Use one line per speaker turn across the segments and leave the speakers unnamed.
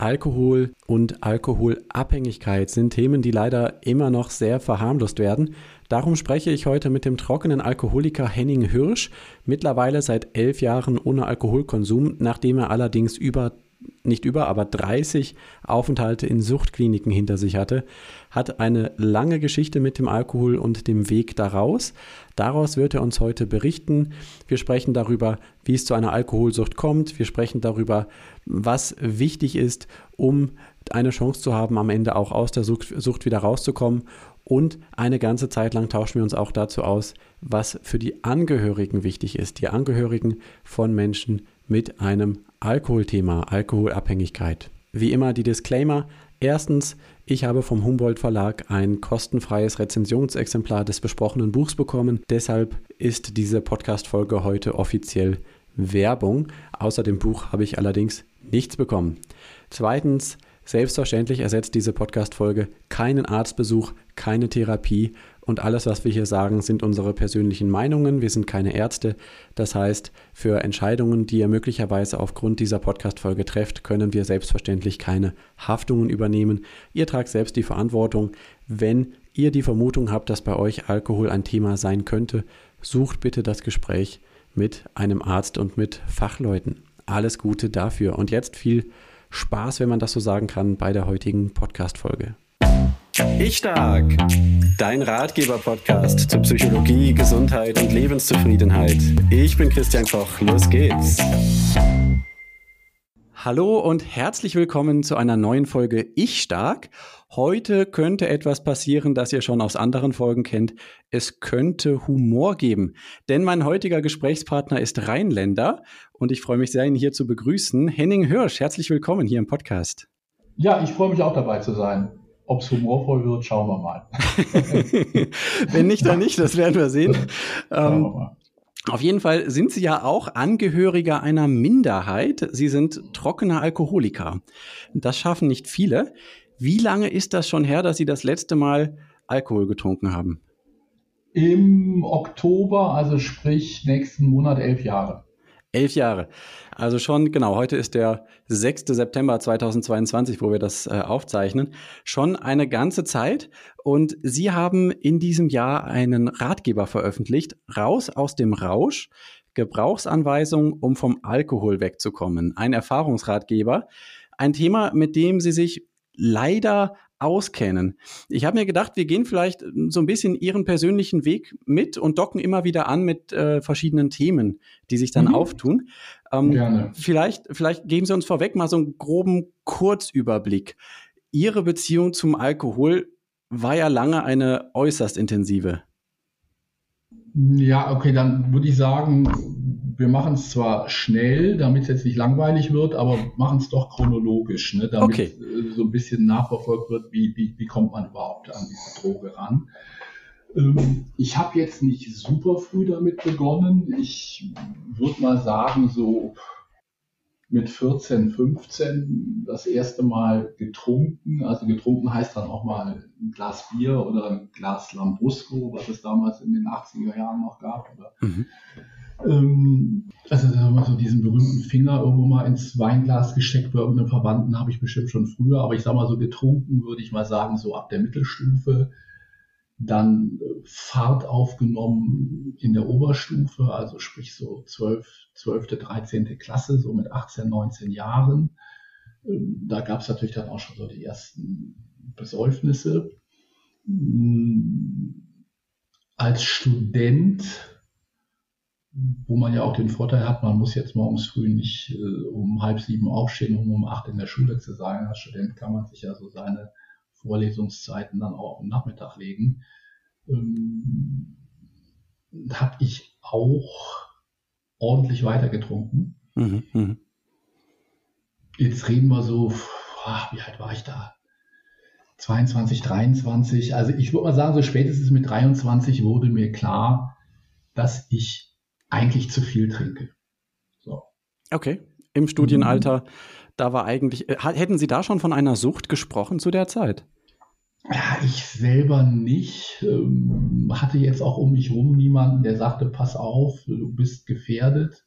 Alkohol und Alkoholabhängigkeit sind Themen, die leider immer noch sehr verharmlost werden. Darum spreche ich heute mit dem trockenen Alkoholiker Henning Hirsch, mittlerweile seit elf Jahren ohne Alkoholkonsum, nachdem er allerdings über nicht über, aber 30 Aufenthalte in Suchtkliniken hinter sich hatte, hat eine lange Geschichte mit dem Alkohol und dem Weg daraus. Daraus wird er uns heute berichten. Wir sprechen darüber, wie es zu einer Alkoholsucht kommt. Wir sprechen darüber, was wichtig ist, um eine Chance zu haben, am Ende auch aus der Sucht, wieder rauszukommen. Und eine ganze Zeit lang tauschen wir uns auch dazu aus, was für die Angehörigen wichtig ist. Die Angehörigen von Menschen mit einem Alkoholthema, Alkoholabhängigkeit. Wie immer die Disclaimer. Erstens, ich habe vom Humboldt Verlag ein kostenfreies Rezensionsexemplar des besprochenen Buchs bekommen. Deshalb ist diese Podcast-Folge heute offiziell Werbung. Außer dem Buch habe ich allerdings nichts bekommen. Zweitens, selbstverständlich ersetzt diese Podcast-Folge keinen Arztbesuch, keine Therapie und alles, was wir hier sagen, sind unsere persönlichen Meinungen. Wir sind keine Ärzte. Das heißt, für Entscheidungen, die ihr möglicherweise aufgrund dieser Podcast-Folge trefft, können wir selbstverständlich keine Haftungen übernehmen. Ihr tragt selbst die Verantwortung. Wenn ihr die Vermutung habt, dass bei euch Alkohol ein Thema sein könnte, sucht bitte das Gespräch mit einem Arzt und mit Fachleuten. Alles Gute dafür. Und jetzt viel Spaß, wenn man das so sagen kann, bei der heutigen Podcast-Folge. Ich Stark, dein Ratgeber-Podcast zu Psychologie, Gesundheit und Lebenszufriedenheit. Ich bin Christian Koch, los geht's. Hallo und herzlich willkommen zu einer neuen Folge Ich Stark. Heute könnte etwas passieren, das ihr schon aus anderen Folgen kennt. Es könnte Humor geben, denn mein heutiger Gesprächspartner ist Rheinländer und ich freue mich sehr, ihn hier zu begrüßen. Henning Hirsch, herzlich willkommen hier im Podcast.
Ja, ich freue mich auch dabei zu sein. Ob es humorvoll wird, schauen wir mal.
Wenn nicht, dann nicht, das werden wir sehen. Schauen wir ähm, mal. Auf jeden Fall sind Sie ja auch Angehöriger einer Minderheit. Sie sind trockener Alkoholiker. Das schaffen nicht viele. Wie lange ist das schon her, dass Sie das letzte Mal Alkohol getrunken haben?
Im Oktober, also sprich nächsten Monat elf Jahre.
Elf Jahre. Also schon, genau, heute ist der 6. September 2022, wo wir das äh, aufzeichnen. Schon eine ganze Zeit. Und Sie haben in diesem Jahr einen Ratgeber veröffentlicht, Raus aus dem Rausch, Gebrauchsanweisung, um vom Alkohol wegzukommen. Ein Erfahrungsratgeber. Ein Thema, mit dem Sie sich leider auskennen. Ich habe mir gedacht, wir gehen vielleicht so ein bisschen Ihren persönlichen Weg mit und docken immer wieder an mit äh, verschiedenen Themen, die sich dann mhm. auftun. Ähm, Gerne. Vielleicht, vielleicht geben Sie uns vorweg mal so einen groben Kurzüberblick. Ihre Beziehung zum Alkohol war ja lange eine äußerst intensive.
Ja, okay, dann würde ich sagen, wir machen es zwar schnell, damit es jetzt nicht langweilig wird, aber machen es doch chronologisch, ne, damit okay. Äh, so ein bisschen nachverfolgt wird, wie, wie, wie kommt man überhaupt an diese Droge ran. Ähm, ich habe jetzt nicht super früh damit begonnen. Ich würde mal sagen, so mit 14, 15 das erste Mal getrunken. Also getrunken heißt dann auch mal ein Glas Bier oder ein Glas Lambrusco, was es damals in den 80er Jahren noch gab. Mhm. ähm, also sagen wir so diesen berühmten Finger irgendwo mal ins Weinglas gesteckt bei irgendeinem Verwandten habe ich bestimmt schon früher. Aber ich sage mal so getrunken würde ich mal sagen so ab der Mittelstufe dann äh, Fahrt aufgenommen in der Oberstufe, also sprich so 12, 12., 13. Klasse, so mit 18, 19 Jahren. Ähm, da gab es natürlich dann auch schon so die ersten Besäufnisse. Hm, als Student, wo man ja auch den Vorteil hat, man muss jetzt morgens früh nicht äh, um halb sieben aufstehen, um um acht in der Schule zu sein. Als Student kann man sich ja so seine Vorlesungszeiten dann auch am Nachmittag legen, ähm, habe ich auch ordentlich weitergetrunken. Mhm, mh. Jetzt reden wir so, wie alt war ich da? 22, 23. Also ich würde mal sagen, so spätestens mit 23 wurde mir klar, dass ich eigentlich zu viel trinke.
So. Okay. Im Studienalter mhm da war eigentlich, äh, hätten Sie da schon von einer Sucht gesprochen zu der Zeit?
Ja, ich selber nicht. Ähm, hatte jetzt auch um mich rum niemanden, der sagte, pass auf, du bist gefährdet.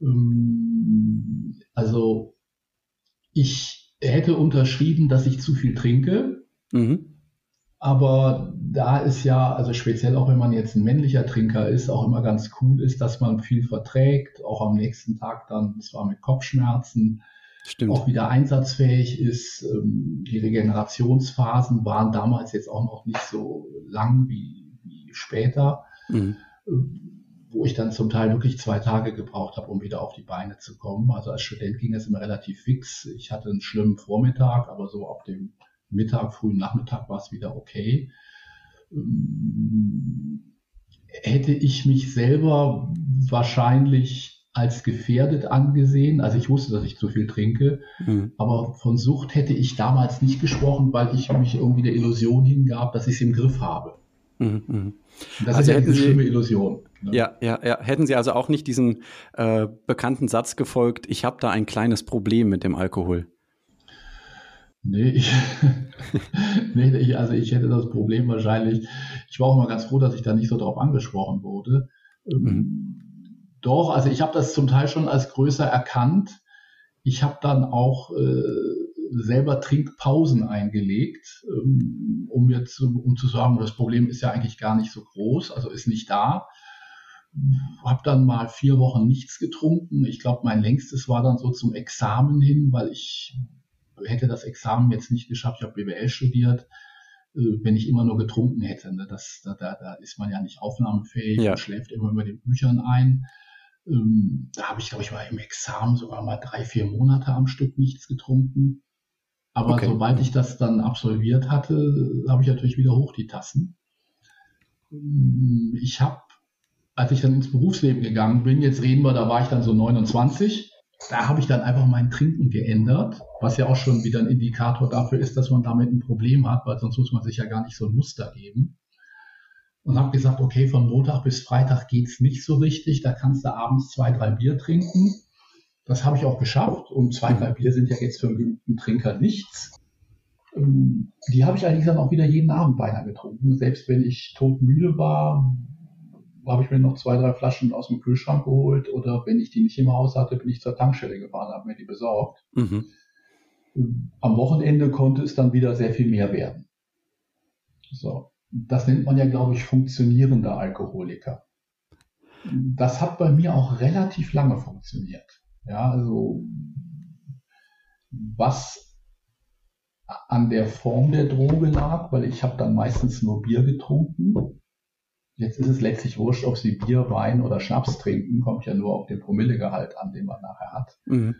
Ähm, also ich hätte unterschrieben, dass ich zu viel trinke. Mhm. Aber da ist ja, also speziell auch wenn man jetzt ein männlicher Trinker ist, auch immer ganz cool ist, dass man viel verträgt, auch am nächsten Tag dann zwar mit Kopfschmerzen, Stimmt. auch wieder einsatzfähig ist. Ähm, die Regenerationsphasen waren damals jetzt auch noch nicht so lang wie, wie später, mhm. Ähm, wo ich dann zum Teil wirklich zwei Tage gebraucht habe, um wieder auf die Beine zu kommen. Also als Student ging es immer relativ fix. Ich hatte einen schlimmen Vormittag, aber so ab dem Mittag, frühen Nachmittag war es wieder okay. Ähm, hätte ich mich selber wahrscheinlich als gefährdet angesehen. Also ich wusste, dass ich zu viel trinke, mhm. aber von Sucht hätte ich damals nicht gesprochen, weil ich mich irgendwie der Illusion hingab, dass ich es im Griff habe. Mhm. mhm. Das also ist ja eine schlimme Illusion.
Ne? Ja, ja, ja. Hätten Sie also auch nicht diesem äh, bekannten Satz gefolgt, ich habe da ein kleines Problem mit dem Alkohol?
Nee, ich, nee ich, also ich hätte das Problem wahrscheinlich, ich war auch mal ganz froh, dass ich da nicht so drauf angesprochen wurde. Ähm, mhm. Doch, also ich habe das zum Teil schon als größer erkannt. Ich habe dann auch äh, selber Trinkpausen eingelegt, ähm, um jetzt um zu sagen, das Problem ist ja eigentlich gar nicht so groß, also ist nicht da. Habe dann mal vier Wochen nichts getrunken. Ich glaube, mein längstes war dann so zum Examen hin, weil ich hätte das Examen jetzt nicht geschafft, ich habe BWL studiert, äh, wenn ich immer nur getrunken hätte. Ne? Das, da, da, da ist man ja nicht aufnahmefähig ja. und schläft immer über den Büchern ein. Ähm, da habe ich, glaube ich, mal im Examen sogar mal drei, vier Monate am Stück nichts getrunken. Aber okay. sobald ich das dann absolviert hatte, habe ich natürlich wieder hoch die Tassen. Ähm, ich habe, als ich dann ins Berufsleben gegangen bin, jetzt reden wir, da war ich dann so 29, da habe ich dann einfach mein Trinken geändert, was ja auch schon wieder ein Indikator dafür ist, dass man damit ein Problem hat, weil sonst muss man sich ja gar nicht so ein Muster geben. Und habe gesagt, okay, von Montag bis Freitag geht's nicht so richtig, da kannst du abends zwei, drei Bier trinken. Das habe ich auch geschafft und zwei, drei Bier sind ja jetzt für einen Trinker nichts. Ähm, die habe ich eigentlich dann auch wieder jeden Abend beinahe getrunken. Selbst wenn ich todmüde war, habe ich mir noch zwei, drei Flaschen aus dem Kühlschrank geholt oder wenn ich die nicht im Haus hatte, bin ich zur Tankstelle gefahren, habe mir die besorgt. Mhm. Am Wochenende konnte es dann wieder sehr viel mehr werden. So. Das nennt man ja, glaube ich, funktionierender Alkoholiker. Das hat bei mir auch relativ lange funktioniert. Ja, also was an der Form der Droge lag, weil ich habe dann meistens nur Bier getrunken Jetzt ist es letztlich wurscht, ob Sie Bier, Wein oder Schnaps trinken, kommt ja nur auf den Promillegehalt an, den man nachher hat. Mhm.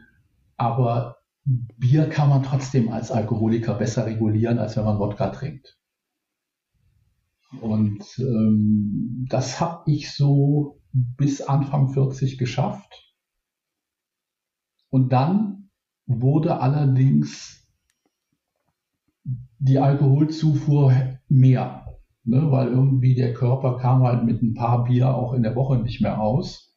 Aber Bier kann man trotzdem als Alkoholiker besser regulieren, als wenn man Wodka trinkt. Und ähm, das habe ich so bis Anfang 40 geschafft. Und dann wurde allerdings die Alkoholzufuhr mehr ne, weil irgendwie der Körper kam halt mit ein paar Bier auch in der Woche nicht mehr aus.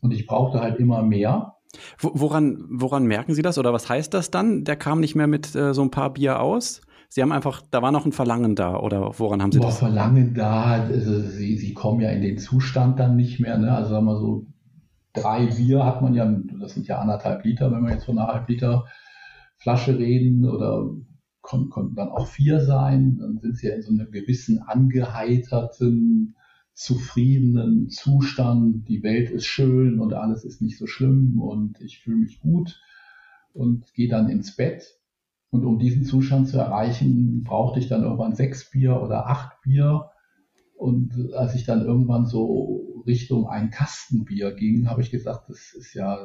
Und ich brauchte halt immer mehr.
Woran, woran merken Sie das oder was heißt das dann? Der kam nicht mehr mit äh, so ein paar Bier aus? Sie haben einfach, da war noch ein Verlangen da oder woran haben Sie Boah, das?
Verlangen da, also Sie, Sie kommen ja in den Zustand dann nicht mehr, ne? Also sagen wir so, drei Bier hat man ja, das sind ja anderthalb Liter, wenn wir jetzt von einer halb Liter Flasche reden oder konnten, konnten dann auch vier sein. Dann sind sie ja in so einem gewissen angeheiterten, zufriedenen Zustand. Die Welt ist schön und alles ist nicht so schlimm und ich fühle mich gut und gehe dann ins Bett. Und um diesen Zustand zu erreichen, brauchte ich dann irgendwann sechs Bier oder acht Bier. Und als ich dann irgendwann so Richtung ein Kastenbier ging, habe ich gesagt, das ist ja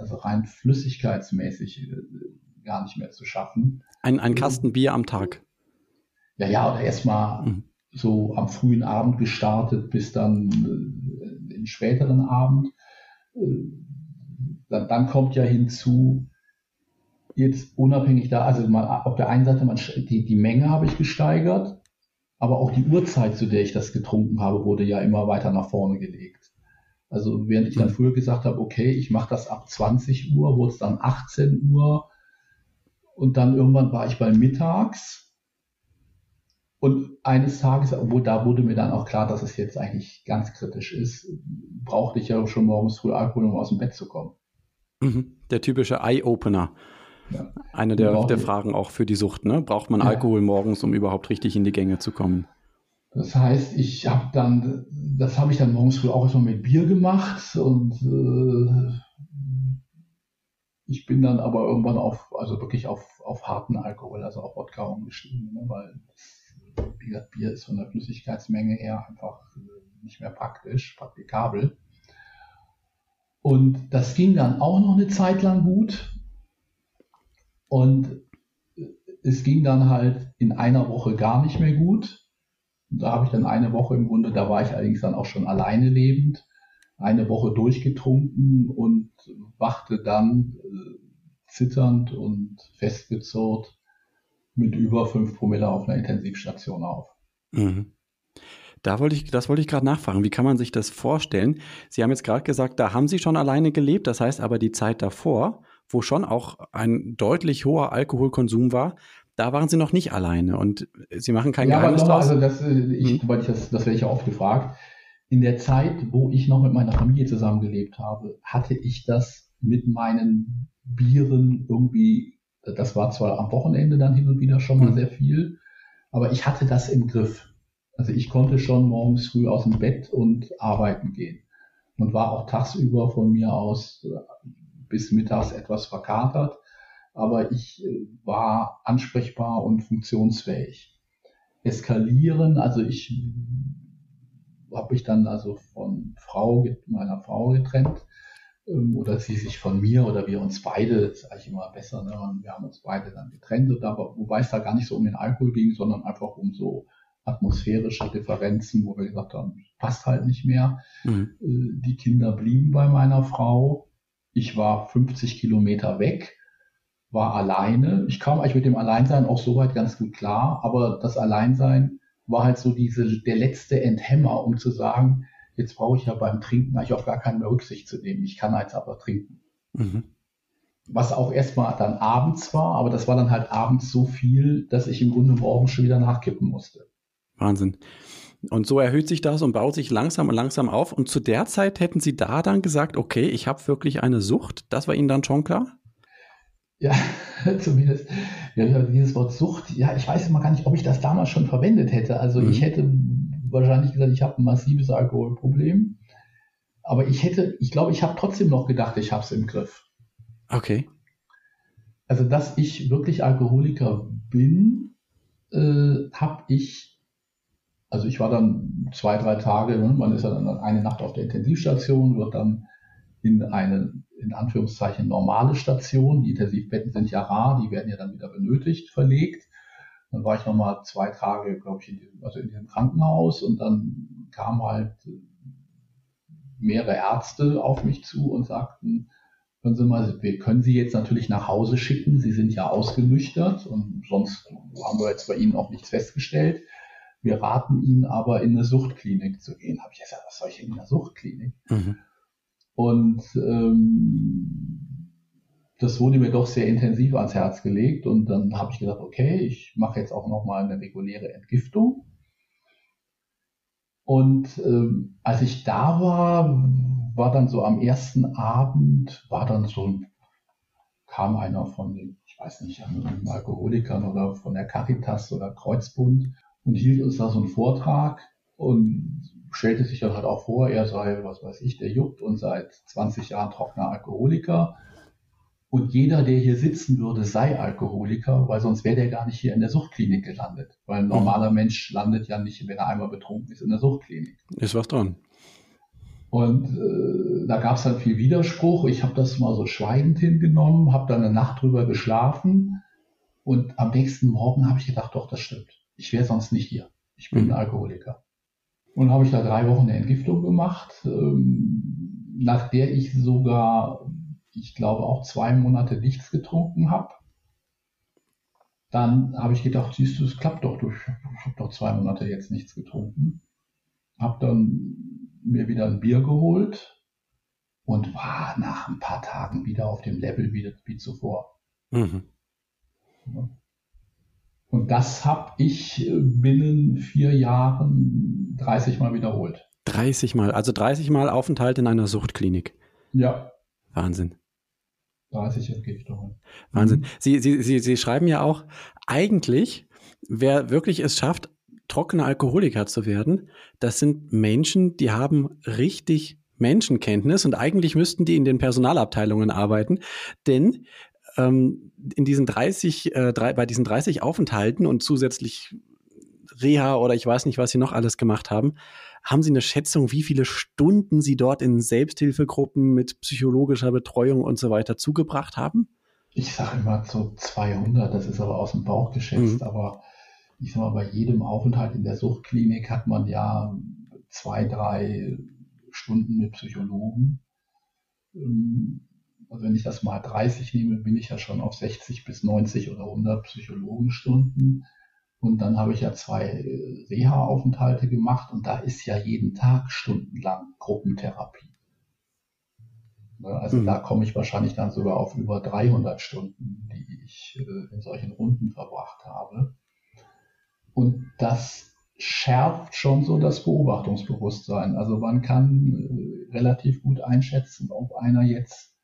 also rein flüssigkeitsmäßig gar nicht mehr zu schaffen.
Ein, ein Kasten Bier am Tag.
Ja, ja, oder erstmal mhm. so am frühen Abend gestartet bis dann äh, den späteren Abend. Äh, dann, dann, kommt ja hinzu, jetzt unabhängig da, also mal, auf der einen Seite, man, die, die Menge habe ich gesteigert, aber auch die Uhrzeit, zu der ich das getrunken habe, wurde ja immer weiter nach vorne gelegt. Also während ich dann mhm. früher gesagt habe, okay, ich mache das ab 20 Uhr, wurde es dann 18 Uhr, und dann irgendwann war ich bei mittags. Und eines Tages, obwohl da wurde mir dann auch klar, dass es jetzt eigentlich ganz kritisch ist, brauchte ich ja schon morgens früh Alkohol, um aus dem Bett zu kommen.
Mhm. Der typische Eye-Opener. Ja. Eine der, der Fragen auch für die Sucht, ne? Braucht man ja. Alkohol morgens, um überhaupt richtig in die Gänge zu kommen?
Das heißt, ich habe dann, das habe ich dann morgens früh auch erstmal mit Bier gemacht und äh, ich bin dann aber irgendwann auf, also wirklich auf, auf harten Alkohol, also auf Wodka umgestiegen, ne, weil wie gesagt, Bier ist von der Flüssigkeitsmenge her einfach äh, nicht mehr praktisch, praktikabel. Und das ging dann auch noch eine Zeit lang gut. Und es ging dann halt in einer Woche gar nicht mehr gut. Und da habe ich dann eine Woche im Grunde, da war ich allerdings dann auch schon alleine lebend, eine Woche durchgetrunken und wachte dann äh, zitternd und festgezurrt mit über 5 Promille auf einer Intensivstation auf. Mhm.
Da wollte ich, das wollte ich gerade nachfragen. Wie kann man sich das vorstellen? Sie haben jetzt gerade gesagt, da haben Sie schon alleine gelebt. Das heißt aber die Zeit davor, wo schon auch ein deutlich hoher Alkoholkonsum war, da waren Sie noch nicht alleine und Sie machen kein ja, Geheimnis
draus. Also das, äh, ich, hm. ich das, das werde ich ja oft gefragt. In der Zeit, wo ich noch mit meiner Familie zusammengelebt habe, hatte ich das mit meinen Bieren irgendwie, das war zwar am Wochenende dann hin und wieder schon mal hm. sehr viel, aber ich hatte das im Griff. Also ich konnte schon morgens früh aus dem Bett und arbeiten gehen und war auch tagsüber von mir aus äh, bis mittags etwas verkatert, aber ich äh, war ansprechbar und funktionsfähig. Eskalieren, also ich habe mich dann also von Frau, meiner Frau getrennt ähm, oder sie sich von mir oder wir uns beide, das ist eigentlich immer besser, ne? wir haben uns beide dann getrennt, wobei es da gar nicht so um den Alkohol ging, sondern einfach um so atmosphärische Differenzen, wo wir gesagt haben, passt halt nicht mehr. Mhm. Äh, die Kinder blieben bei meiner Frau. Ich war 50 Kilometer weg, war alleine. Ich kam eigentlich mit dem Alleinsein auch soweit ganz gut klar, aber das Alleinsein war halt so diese, der letzte Enthemmer, um zu sagen, jetzt brauche ich ja beim Trinken eigentlich auf gar keine mehr Rücksicht zu nehmen. Ich kann jetzt aber trinken. Mhm. Was auch erstmal dann abends war, aber das war dann halt abends so viel, dass ich im Grunde morgens schon wieder nachkippen musste.
Wahnsinn. Und so erhöht sich das und baut sich langsam und langsam auf. Und zu der Zeit hätten Sie da dann gesagt, okay, ich habe wirklich eine Sucht. Das war Ihnen dann schon klar?
Ja, zumindest ja, dieses Wort Sucht. Ja, ich weiß immer gar nicht, ob ich das damals schon verwendet hätte. Also mhm. ich hätte wahrscheinlich gesagt, ich habe ein massives Alkoholproblem. Aber ich hätte, ich glaube, ich habe trotzdem noch gedacht, ich habe es im Griff.
Okay.
Also, dass ich wirklich Alkoholiker bin, äh, habe ich also ich war dann zwei, drei Tage, ne? man ist ja dann eine Nacht auf der Intensivstation, wird dann in eine, in Anführungszeichen, normale Station. Die Intensivbetten sind ja rar, die werden ja dann wieder benötigt, verlegt. Dann war ich nochmal zwei Tage, glaube ich, in diesem, also in diesem Krankenhaus und dann kamen halt mehrere Ärzte auf mich zu und sagten, hören Sie mal, wir können Sie jetzt natürlich nach Hause schicken, Sie sind ja ausgenüchtert und sonst haben wir jetzt bei Ihnen auch nichts festgestellt. Wir raten Ihnen aber in eine Suchtklinik zu gehen. Habe ich gesagt, was soll ich in einer Suchtklinik? Mhm. Und ähm, das wurde mir doch sehr intensiv ans Herz gelegt und dann habe ich gedacht, okay, ich mache jetzt auch nochmal eine reguläre Entgiftung. Und ähm, als ich da war, war dann so am ersten Abend, war dann so, kam einer von den, ich weiß nicht, Alkoholikern oder von der Caritas oder Kreuzbund und hielt uns da so einen Vortrag und stellte sich dann halt auch vor, er sei, was weiß ich, der Jupp und seit 20 Jahren trockener Alkoholiker. Und jeder, der hier sitzen würde, sei Alkoholiker, weil sonst wäre der gar nicht hier in der Suchtklinik gelandet. Weil ein mhm. normaler Mensch landet ja nicht, wenn er einmal betrunken ist, in der Suchtklinik.
Ist was dran.
Und äh, da gab es dann viel Widerspruch. Ich habe das mal so schweigend hingenommen, habe dann eine Nacht drüber geschlafen und am nächsten Morgen habe ich gedacht, doch, das stimmt ich wäre sonst nicht hier. Ich bin mhm. Alkoholiker. Und habe ich da drei Wochen eine Entgiftung gemacht, ähm, nach der ich sogar, ich glaube, auch zwei Monate nichts getrunken habe. Dann habe ich gedacht, siehst du, es klappt doch. Ich habe doch zwei Monate jetzt nichts getrunken. Habe dann mir wieder ein Bier geholt und war nach ein paar Tagen wieder auf dem Level wie, wie zuvor. Mhm. Und das habe ich äh, binnen vier Jahren 30 Mal wiederholt.
30 Mal, also 30 Mal Aufenthalt in einer Suchtklinik.
Ja.
Wahnsinn.
30 Entgiftungen.
Wahnsinn. Mhm. Sie, Sie, Sie, Sie schreiben ja auch, eigentlich, wer wirklich es schafft, trockene Alkoholiker zu werden, das sind Menschen, die haben richtig Menschenkenntnis und eigentlich müssten die in den Personalabteilungen arbeiten, denn ähm, in diesen 30, äh, drei, bei diesen 30 Aufenthalten und zusätzlich Reha oder ich weiß nicht, was sie noch alles gemacht haben, haben Sie eine Schätzung, wie viele Stunden Sie dort in Selbsthilfegruppen mit psychologischer Betreuung und so weiter zugebracht haben?
Ich sage immer so 200, das ist aber aus dem Bauch geschätzt, mhm. aber ich sage mal, bei jedem Aufenthalt in der Suchtklinik hat man ja zwei, drei Stunden mit Psychologen. Ähm, also wenn ich das mal 30 nehme, bin ich ja schon auf 60 bis 90 oder 100 Psychologenstunden. Und dann habe ich ja zwei Reha-Aufenthalte gemacht und da ist ja jeden Tag stundenlang Gruppentherapie. Ne, also mhm. da komme ich wahrscheinlich dann sogar auf über 300 Stunden, die ich äh, in solchen Runden verbracht habe. Und das schärft schon so das Beobachtungsbewusstsein. Also man kann äh, relativ gut einschätzen, ob einer jetzt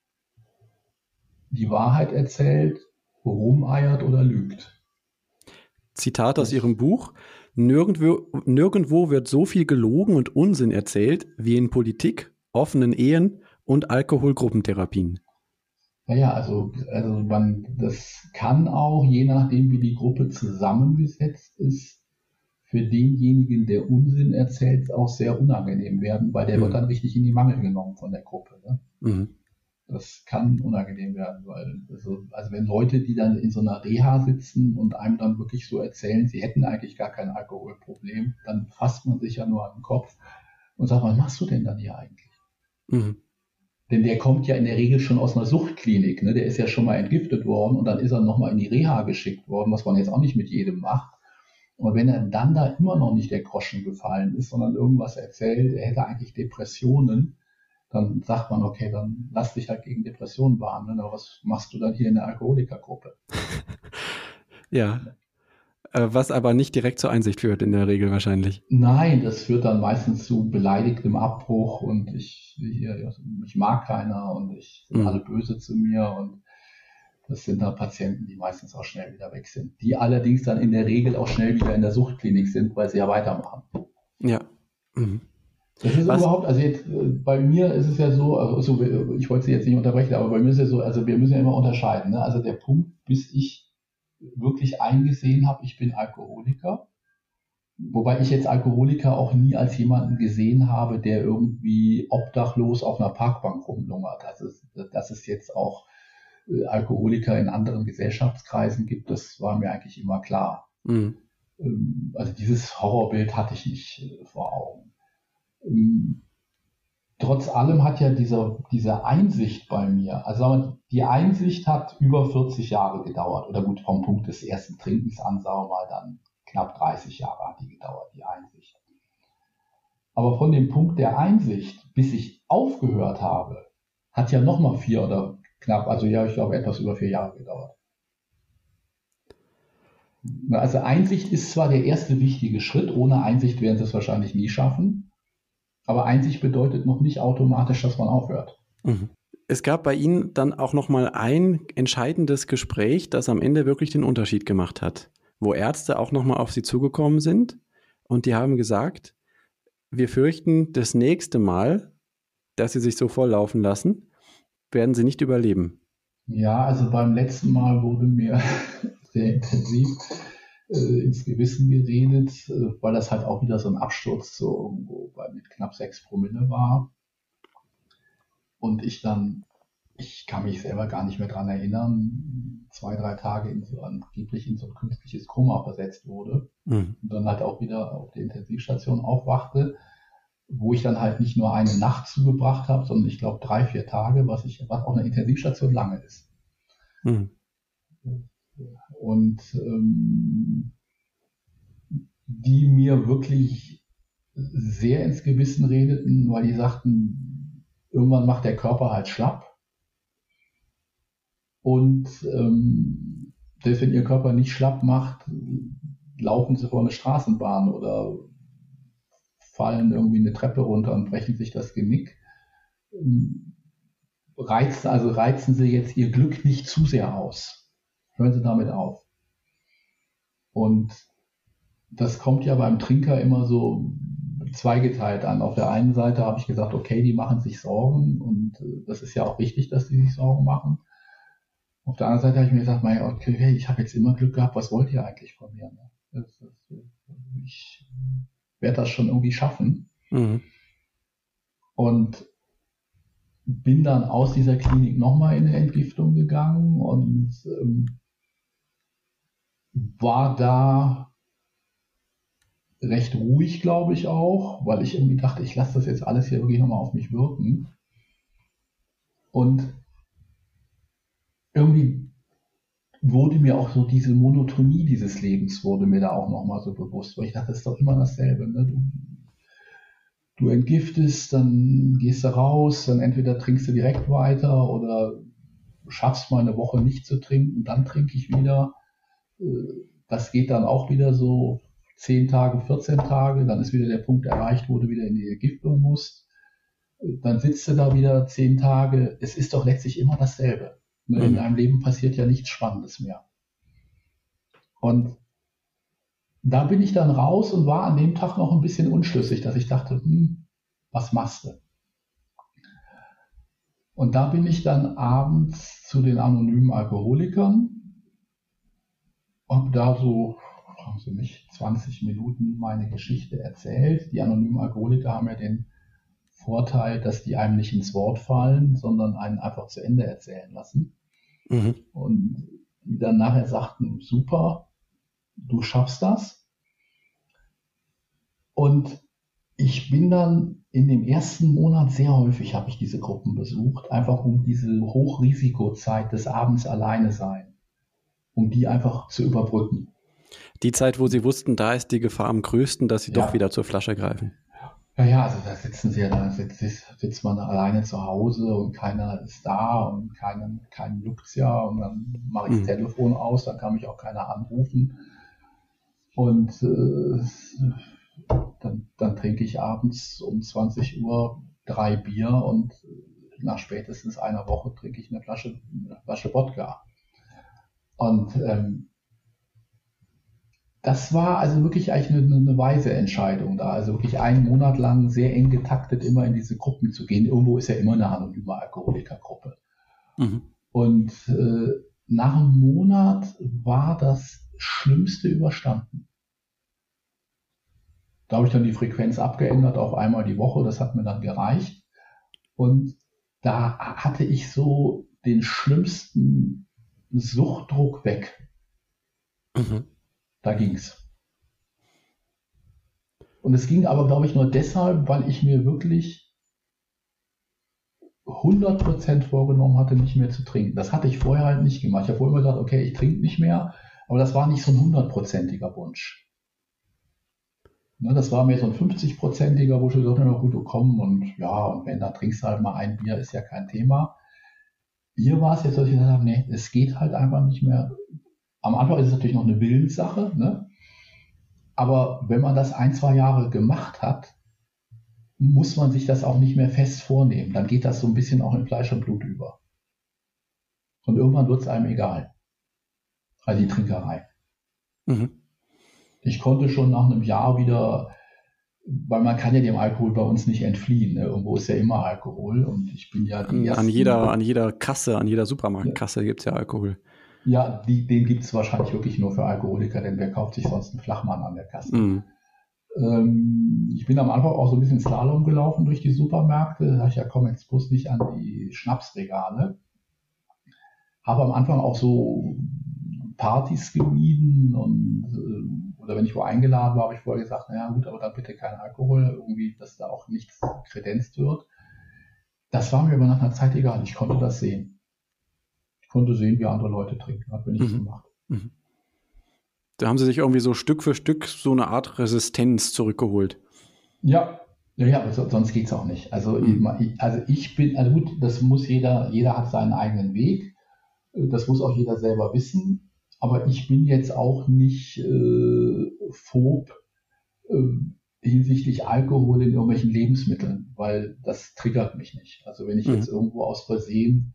die Wahrheit erzählt, rumeiert oder lügt.
Zitat aus Ihrem Buch. Nirgendwo, nirgendwo wird so viel gelogen und Unsinn erzählt wie in Politik, offenen Ehen und Alkoholgruppentherapien.
Naja, also, also man, das kann auch, je nachdem wie die Gruppe zusammengesetzt ist, für denjenigen, der Unsinn erzählt, auch sehr unangenehm werden, weil der mhm. wird dann richtig in die Mangel genommen von der Gruppe. Ne? Mhm. Das kann unangenehm werden, weil also, also wenn Leute, die dann in so einer Reha sitzen und einem dann wirklich so erzählen, sie hätten eigentlich gar kein Alkoholproblem, dann fasst man sich ja nur an den Kopf und sagt, was machst du denn dann hier eigentlich? Mhm. Denn der kommt ja in der Regel schon aus einer Suchtklinik, ne? der ist ja schon mal entgiftet worden und dann ist er nochmal in die Reha geschickt worden, was man jetzt auch nicht mit jedem macht. Und wenn er dann da immer noch nicht der Groschen gefallen ist, sondern irgendwas erzählt, er hätte eigentlich Depressionen, dann sagt man, okay, dann lass dich halt gegen Depressionen behandeln, aber was machst du dann hier in der Alkoholikergruppe?
ja. Äh, was aber nicht direkt zur Einsicht führt in der Regel wahrscheinlich.
Nein, das führt dann meistens zu beleidigtem Abbruch und ich, ich mag keiner und ich sind mhm. alle böse zu mir und das sind dann Patienten, die meistens auch schnell wieder weg sind. Die allerdings dann in der Regel auch schnell wieder in der Suchtklinik sind, weil sie ja weitermachen.
Ja. Mhm.
Das ist Was? überhaupt, also jetzt äh, bei mir ist es ja so, also ich wollte Sie jetzt nicht unterbrechen, aber bei mir ist es ja so, also wir müssen ja immer unterscheiden. Ne? Also der Punkt, bis ich wirklich eingesehen habe, ich bin Alkoholiker, wobei ich jetzt Alkoholiker auch nie als jemanden gesehen habe, der irgendwie obdachlos auf einer Parkbank rumlungert. Ist, das ist jetzt auch äh, Alkoholiker in anderen Gesellschaftskreisen gibt, das war mir eigentlich immer klar. Mhm. Ähm, also dieses Horrorbild hatte ich nicht äh, vor Augen. Ähm, trotz allem hat ja dieser, diese Einsicht bei mir, also die Einsicht hat über 40 Jahre gedauert, oder gut, vom Punkt des ersten Trinkens an, sagen wir mal, dann knapp 30 Jahre hat die gedauert, die Einsicht. Aber von dem Punkt der Einsicht, bis ich aufgehört habe, hat ja nochmal vier oder knapp, also ja, ich glaube, etwas über vier Jahre gedauert. Also Einsicht ist zwar der erste wichtige Schritt, ohne Einsicht werden sie es wahrscheinlich nie schaffen, aber Einsicht bedeutet noch nicht automatisch, dass man aufhört.
Mhm. Es gab bei Ihnen dann auch noch mal ein entscheidendes Gespräch, das am Ende wirklich den Unterschied gemacht hat, wo Ärzte auch noch mal auf Sie zugekommen sind und die haben gesagt, wir fürchten das nächste Mal, dass Sie sich so volllaufen lassen, werden sie nicht überleben.
Ja, also beim letzten Mal wurde mir sehr intensiv ins Gewissen geredet, äh, weil das halt auch wieder so ein Absturz so irgendwo bei mit knapp sechs Promille war. Und ich dann, ich kann mich selber gar nicht mehr dran erinnern, zwei, drei Tage in so, angeblich in so ein künstliches Koma versetzt wurde. Mhm. Und dann halt auch wieder auf der Intensivstation aufwachte wo ich dann halt nicht nur eine Nacht zugebracht habe, sondern ich glaube drei, vier Tage, was ich, was auch eine Intensivstation lange ist. Mhm. Und ähm, die mir wirklich sehr ins Gewissen redeten, weil die sagten, irgendwann macht der Körper halt schlapp. Und ähm, selbst wenn ihr Körper nicht schlapp macht, laufen sie vor eine Straßenbahn oder fallen irgendwie eine Treppe runter und brechen sich das Genick. reizen, also reizen Sie jetzt Ihr Glück nicht zu sehr aus. Hören Sie damit auf. Und das kommt ja beim Trinker immer so zweigeteilt an. Auf der einen Seite habe ich gesagt, okay, die machen sich Sorgen und äh, das ist ja auch wichtig, dass die sich Sorgen machen. Auf der anderen Seite habe ich mir gesagt, mein, okay, ich habe jetzt immer Glück gehabt, was wollt ihr eigentlich von mir? Ne? Ich werde das schon irgendwie schaffen. Mhm. Und bin dann aus dieser Klinik nochmal in eine Entgiftung gegangen und ähm, war da recht ruhig, glaube ich auch, weil ich irgendwie dachte, ich lasse das jetzt alles hier wirklich nochmal auf mich wirken. Und irgendwie wurde mir auch so diese Monotonie dieses Lebens wurde mir da auch nochmal so bewusst, weil ich dachte, das ist doch immer dasselbe. Ne? Du, du entgiftest, dann gehst du raus, dann entweder trinkst du direkt weiter oder schaffst mal eine Woche nicht zu trinken, dann trinke ich wieder. Äh, das geht dann auch wieder so 10 Tage, 14 Tage, dann ist wieder der Punkt erreicht, wo du wieder in die Entgiftung musst. Dann sitzt du da wieder 10 Tage. Es ist doch letztlich immer dasselbe. Ne, in mhm. deinem Leben passiert ja nichts Spannendes mehr. Und da bin ich dann raus und war an dem Tag noch ein bisschen unschlüssig, dass ich dachte, hm, was machst du? Und da bin ich dann abends zu den anonymen Alkoholikern, habe da so, haben sie mich, 20 Minuten meine Geschichte erzählt. Die anonymen Alkoholiker haben ja den Vorteil, dass die einem nicht ins Wort fallen, sondern einen einfach zu Ende erzählen lassen. Mhm. Und die dann nachher sagten, super, du schaffst das. Und ich bin dann in dem ersten Monat sehr häufig habe ich diese Gruppen besucht, einfach um diese Hochrisikozeit des Abends alleine sein, um die einfach zu überbrücken.
Die Zeit, wo Sie wussten, da ist die Gefahr am größten, dass Sie ja. doch wieder zur Flasche greifen.
Ja, ja, also da sitzen sie ja, da sitzt, sitzt man alleine zu Hause und keiner ist da und keinen, keinen juckt's ja und dann mache ich das mhm. Telefon aus, dann kann mich auch keiner anrufen. Und äh, dann, dann trinke ich abends um 20 Uhr drei Bier und nach spätestens einer Woche trinke ich eine Flasche, eine Flasche Wodka. Und ähm, das war also wirklich eigentlich eine, eine, weise Entscheidung da. Also wirklich einen Monat lang sehr eng getaktet immer in diese Gruppen zu gehen. Irgendwo ist ja immer eine anonyme Alkoholikergruppe. Mhm. Und äh, nach einem Monat war das Schlimmste überstanden. Da habe ich dann die Frequenz abgeändert auf einmal die Woche. Das hat mir dann gereicht. Und da hatte ich so den schlimmsten Suchtdruck weg. Mhm. Da ging's. Und es ging aber, glaube ich, nur deshalb, weil ich mir wirklich 100% vorgenommen hatte, nicht mehr zu trinken. Das hatte ich vorher halt nicht gemacht. Ich habe vorher immer gesagt, okay, ich trinke nicht mehr, aber das war nicht so ein hundertprozentiger Wunsch. Ne, das war mir so ein 50-prozentiger, wo ich gesagt habe, gut, du komm und ja, und wenn, da trinkst du halt mal ein Bier, ist ja kein Thema. Hier war es jetzt, dass ich gesagt habe, nee, es geht halt einfach nicht mehr. Am Anfang ist es natürlich noch eine Willenssache, ne? aber wenn man das ein, zwei Jahre gemacht hat, muss man sich das auch nicht mehr fest vornehmen. Dann geht das so ein bisschen auch in Fleisch und Blut über. Und irgendwann wird es einem egal. Also die Trinkerei. Mhm. Ich konnte schon nach einem Jahr wieder, weil man kann ja dem Alkohol bei uns nicht entfliehen. Ne? Irgendwo ist ja immer Alkohol und ich bin ja
an, an jeder, an jeder Kasse, an jeder Supermarktkasse ja. gibt es ja Alkohol.
Ja, die, den gibt es wahrscheinlich wirklich nur für Alkoholiker, denn wer kauft sich sonst einen Flachmann an der Kasse? Mhm. Ähm, ich bin am Anfang auch so ein bisschen Slalom gelaufen durch die Supermärkte. Da dachte ich, ja komm, jetzt bloß nicht an die Schnapsregale. Habe am Anfang auch so Partys gemieden und äh, oder wenn ich wo eingeladen war, habe ich vorher gesagt, naja gut, aber dann bitte kein Alkohol, irgendwie, dass da auch nichts kredenzt wird. Das war mir aber nach einer Zeit egal, ich konnte das sehen konnte sehen, wie andere Leute trinken. Hat mir nichts mhm. gemacht. Mhm.
Da haben sie sich irgendwie so Stück für Stück so eine Art Resistenz zurückgeholt.
Ja, ja, aber sonst geht es auch nicht. Also, mhm. ich, also ich bin, also gut, das muss jeder, jeder hat seinen eigenen Weg. Das muss auch jeder selber wissen. Aber ich bin jetzt auch nicht äh, phob. Äh, hinsichtlich Alkohol in irgendwelchen Lebensmitteln, weil das triggert mich nicht. Also wenn ich mhm. jetzt irgendwo aus Versehen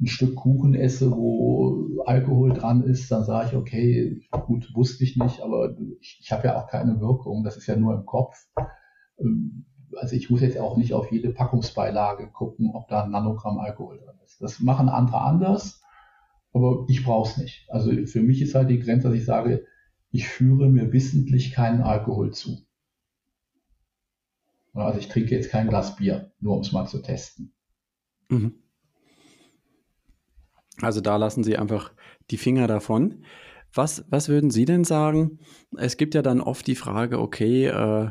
ein Stück Kuchen esse, wo Alkohol dran ist, dann sage ich, okay, gut, wusste ich nicht, aber ich, ich habe ja auch keine Wirkung, das ist ja nur im Kopf. Ähm, also ich muss jetzt auch nicht auf jede Packungsbeilage gucken, ob da ein Nanogramm Alkohol drin ist. Das machen andere anders, aber ich brauche es nicht. Also für mich ist halt die Grenze, dass ich sage, ich führe mir wissentlich keinen Alkohol zu. Also ich trinke jetzt kein Glas Bier, nur um es mal zu testen. Mhm.
Also da lassen Sie einfach die Finger davon. Was, was würden Sie denn sagen? Es gibt ja dann oft die Frage, okay, äh,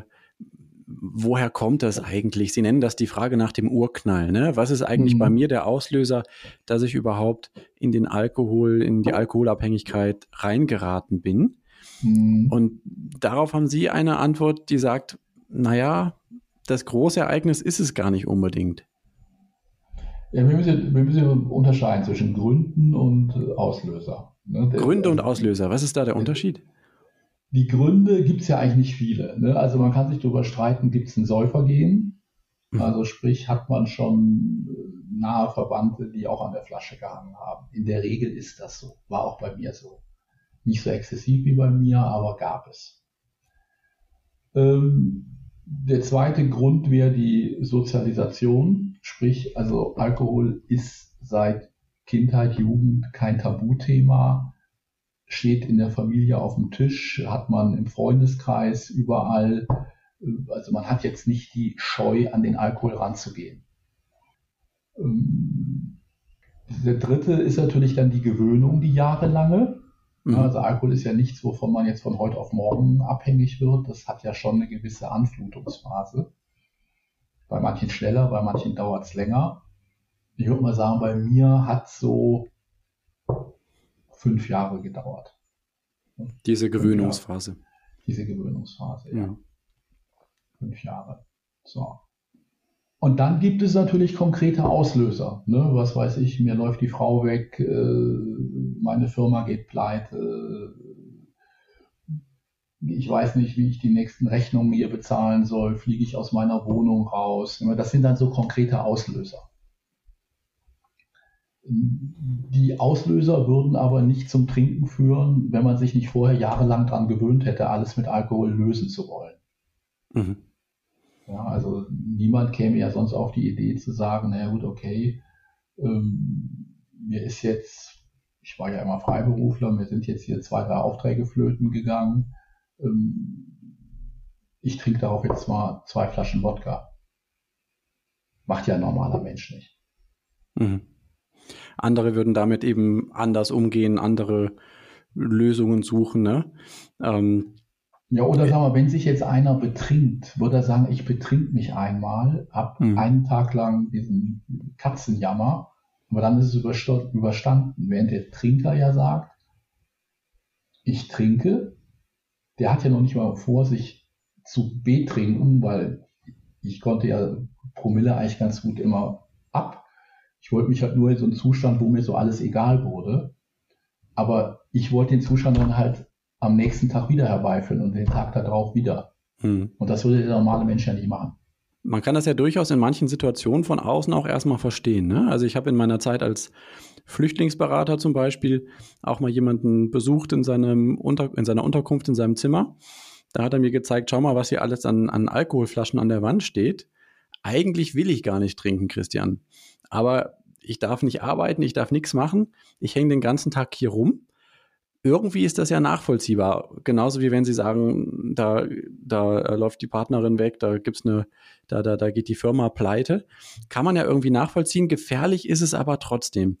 woher kommt das eigentlich? Sie nennen das die Frage nach dem Urknall. Ne? Was ist eigentlich mhm. bei mir der Auslöser, dass ich überhaupt in den Alkohol, in die Alkoholabhängigkeit reingeraten bin? Mhm. Und darauf haben Sie eine Antwort, die sagt, naja, das große Ereignis ist es gar nicht unbedingt.
Ja, wir, müssen, wir müssen unterscheiden zwischen Gründen und Auslöser.
Ne? Gründe und Auslöser, was ist da der Unterschied?
Die Gründe gibt es ja eigentlich nicht viele. Ne? Also man kann sich darüber streiten, gibt es ein Säufergehen? Mhm. Also sprich, hat man schon äh, nahe Verwandte, die auch an der Flasche gehangen haben. In der Regel ist das so. War auch bei mir so. Nicht so exzessiv wie bei mir, aber gab es. Ähm, der zweite Grund wäre die Sozialisation, sprich, also Alkohol ist seit Kindheit, Jugend kein Tabuthema steht in der Familie auf dem Tisch, hat man im Freundeskreis überall. Also man hat jetzt nicht die Scheu, an den Alkohol ranzugehen. Ähm, der dritte ist natürlich dann die Gewöhnung, die jahrelange. Mhm. Also Alkohol ist ja nichts, wovon man jetzt von heute auf morgen abhängig wird. Das hat ja schon eine gewisse Anflutungsphase. Bei manchen schneller, bei manchen dauert es länger. Ich würde mal sagen, bei mir hat so fünf Jahre gedauert.
Diese Gewöhnungsphase.
Diese Gewöhnungsphase, ja. ja. Fünf Jahre. So. Und dann gibt es natürlich konkrete Auslöser. Ne? Was weiß ich, mir läuft die Frau weg, äh, meine Firma geht pleite, ich weiß nicht, wie ich die nächsten Rechnungen hier bezahlen soll, fliege ich aus meiner Wohnung raus. Das sind dann so konkrete Auslöser. Die Auslöser würden aber nicht zum Trinken führen, wenn man sich nicht vorher jahrelang daran gewöhnt hätte, alles mit Alkohol lösen zu wollen. Mhm. Ja, also niemand käme ja sonst auf die Idee zu sagen, naja gut, okay, ähm, mir ist jetzt, ich war ja immer Freiberufler, mir sind jetzt hier zwei, drei Aufträge flöten gegangen. Ähm, ich trinke darauf jetzt mal zwei Flaschen Wodka. Macht ja ein normaler Mensch nicht.
Mhm. Andere würden damit eben anders umgehen, andere Lösungen suchen. Ne? Ähm,
ja, oder sagen wir, wenn sich jetzt einer betrinkt, würde er sagen, ich betrink mich einmal, ab mhm. einen Tag lang diesen Katzenjammer, aber dann ist es überstanden. Während der Trinker ja sagt, ich trinke, der hat ja noch nicht mal vor, sich zu betrinken, weil ich konnte ja Promille eigentlich ganz gut immer. Ich wollte mich halt nur in so einen Zustand, wo mir so alles egal wurde. Aber ich wollte den Zustand dann halt am nächsten Tag wieder herbeiführen und den Tag darauf wieder. Hm. Und das würde der normale Mensch ja nicht machen.
Man kann das ja durchaus in manchen Situationen von außen auch erstmal verstehen. Ne? Also ich habe in meiner Zeit als Flüchtlingsberater zum Beispiel auch mal jemanden besucht in, seinem Unter in seiner Unterkunft in seinem Zimmer. Da hat er mir gezeigt, schau mal, was hier alles an, an Alkoholflaschen an der Wand steht. Eigentlich will ich gar nicht trinken, Christian aber ich darf nicht arbeiten, ich darf nichts machen, ich hänge den ganzen Tag hier rum. Irgendwie ist das ja nachvollziehbar. Genauso wie wenn Sie sagen, da, da läuft die Partnerin weg, da gibt's eine, da, da, da geht die Firma pleite. Kann man ja irgendwie nachvollziehen. Gefährlich ist es aber trotzdem.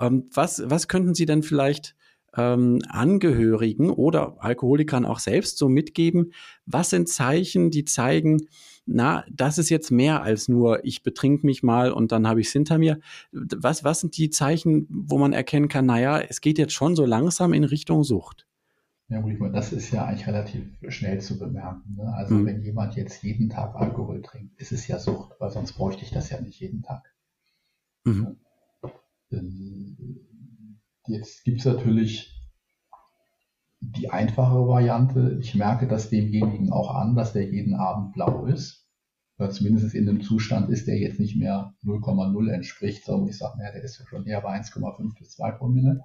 Ähm, was, was könnten Sie denn vielleicht ähm, Angehörigen oder Alkoholikern auch selbst so mitgeben? Was sind Zeichen, die zeigen, na, das ist jetzt mehr als nur, ich betrink mich mal und dann habe ich es hinter mir. Was, was sind die Zeichen, wo man erkennen kann, naja, es geht jetzt schon so langsam in Richtung Sucht?
Ja, das ist ja eigentlich relativ schnell zu bemerken. Ne? Also mhm. wenn jemand jetzt jeden Tag Alkohol trinkt, ist es ja Sucht, weil sonst bräuchte ich das ja nicht jeden Tag. Mhm. Jetzt gibt es natürlich die einfache Variante, ich merke das demjenigen auch an, dass der jeden Abend blau ist. Oder zumindest in einem Zustand ist, der jetzt nicht mehr 0,0 entspricht, sondern ich sage, naja, der ist ja schon eher bei 1,5 bis 2 Promille.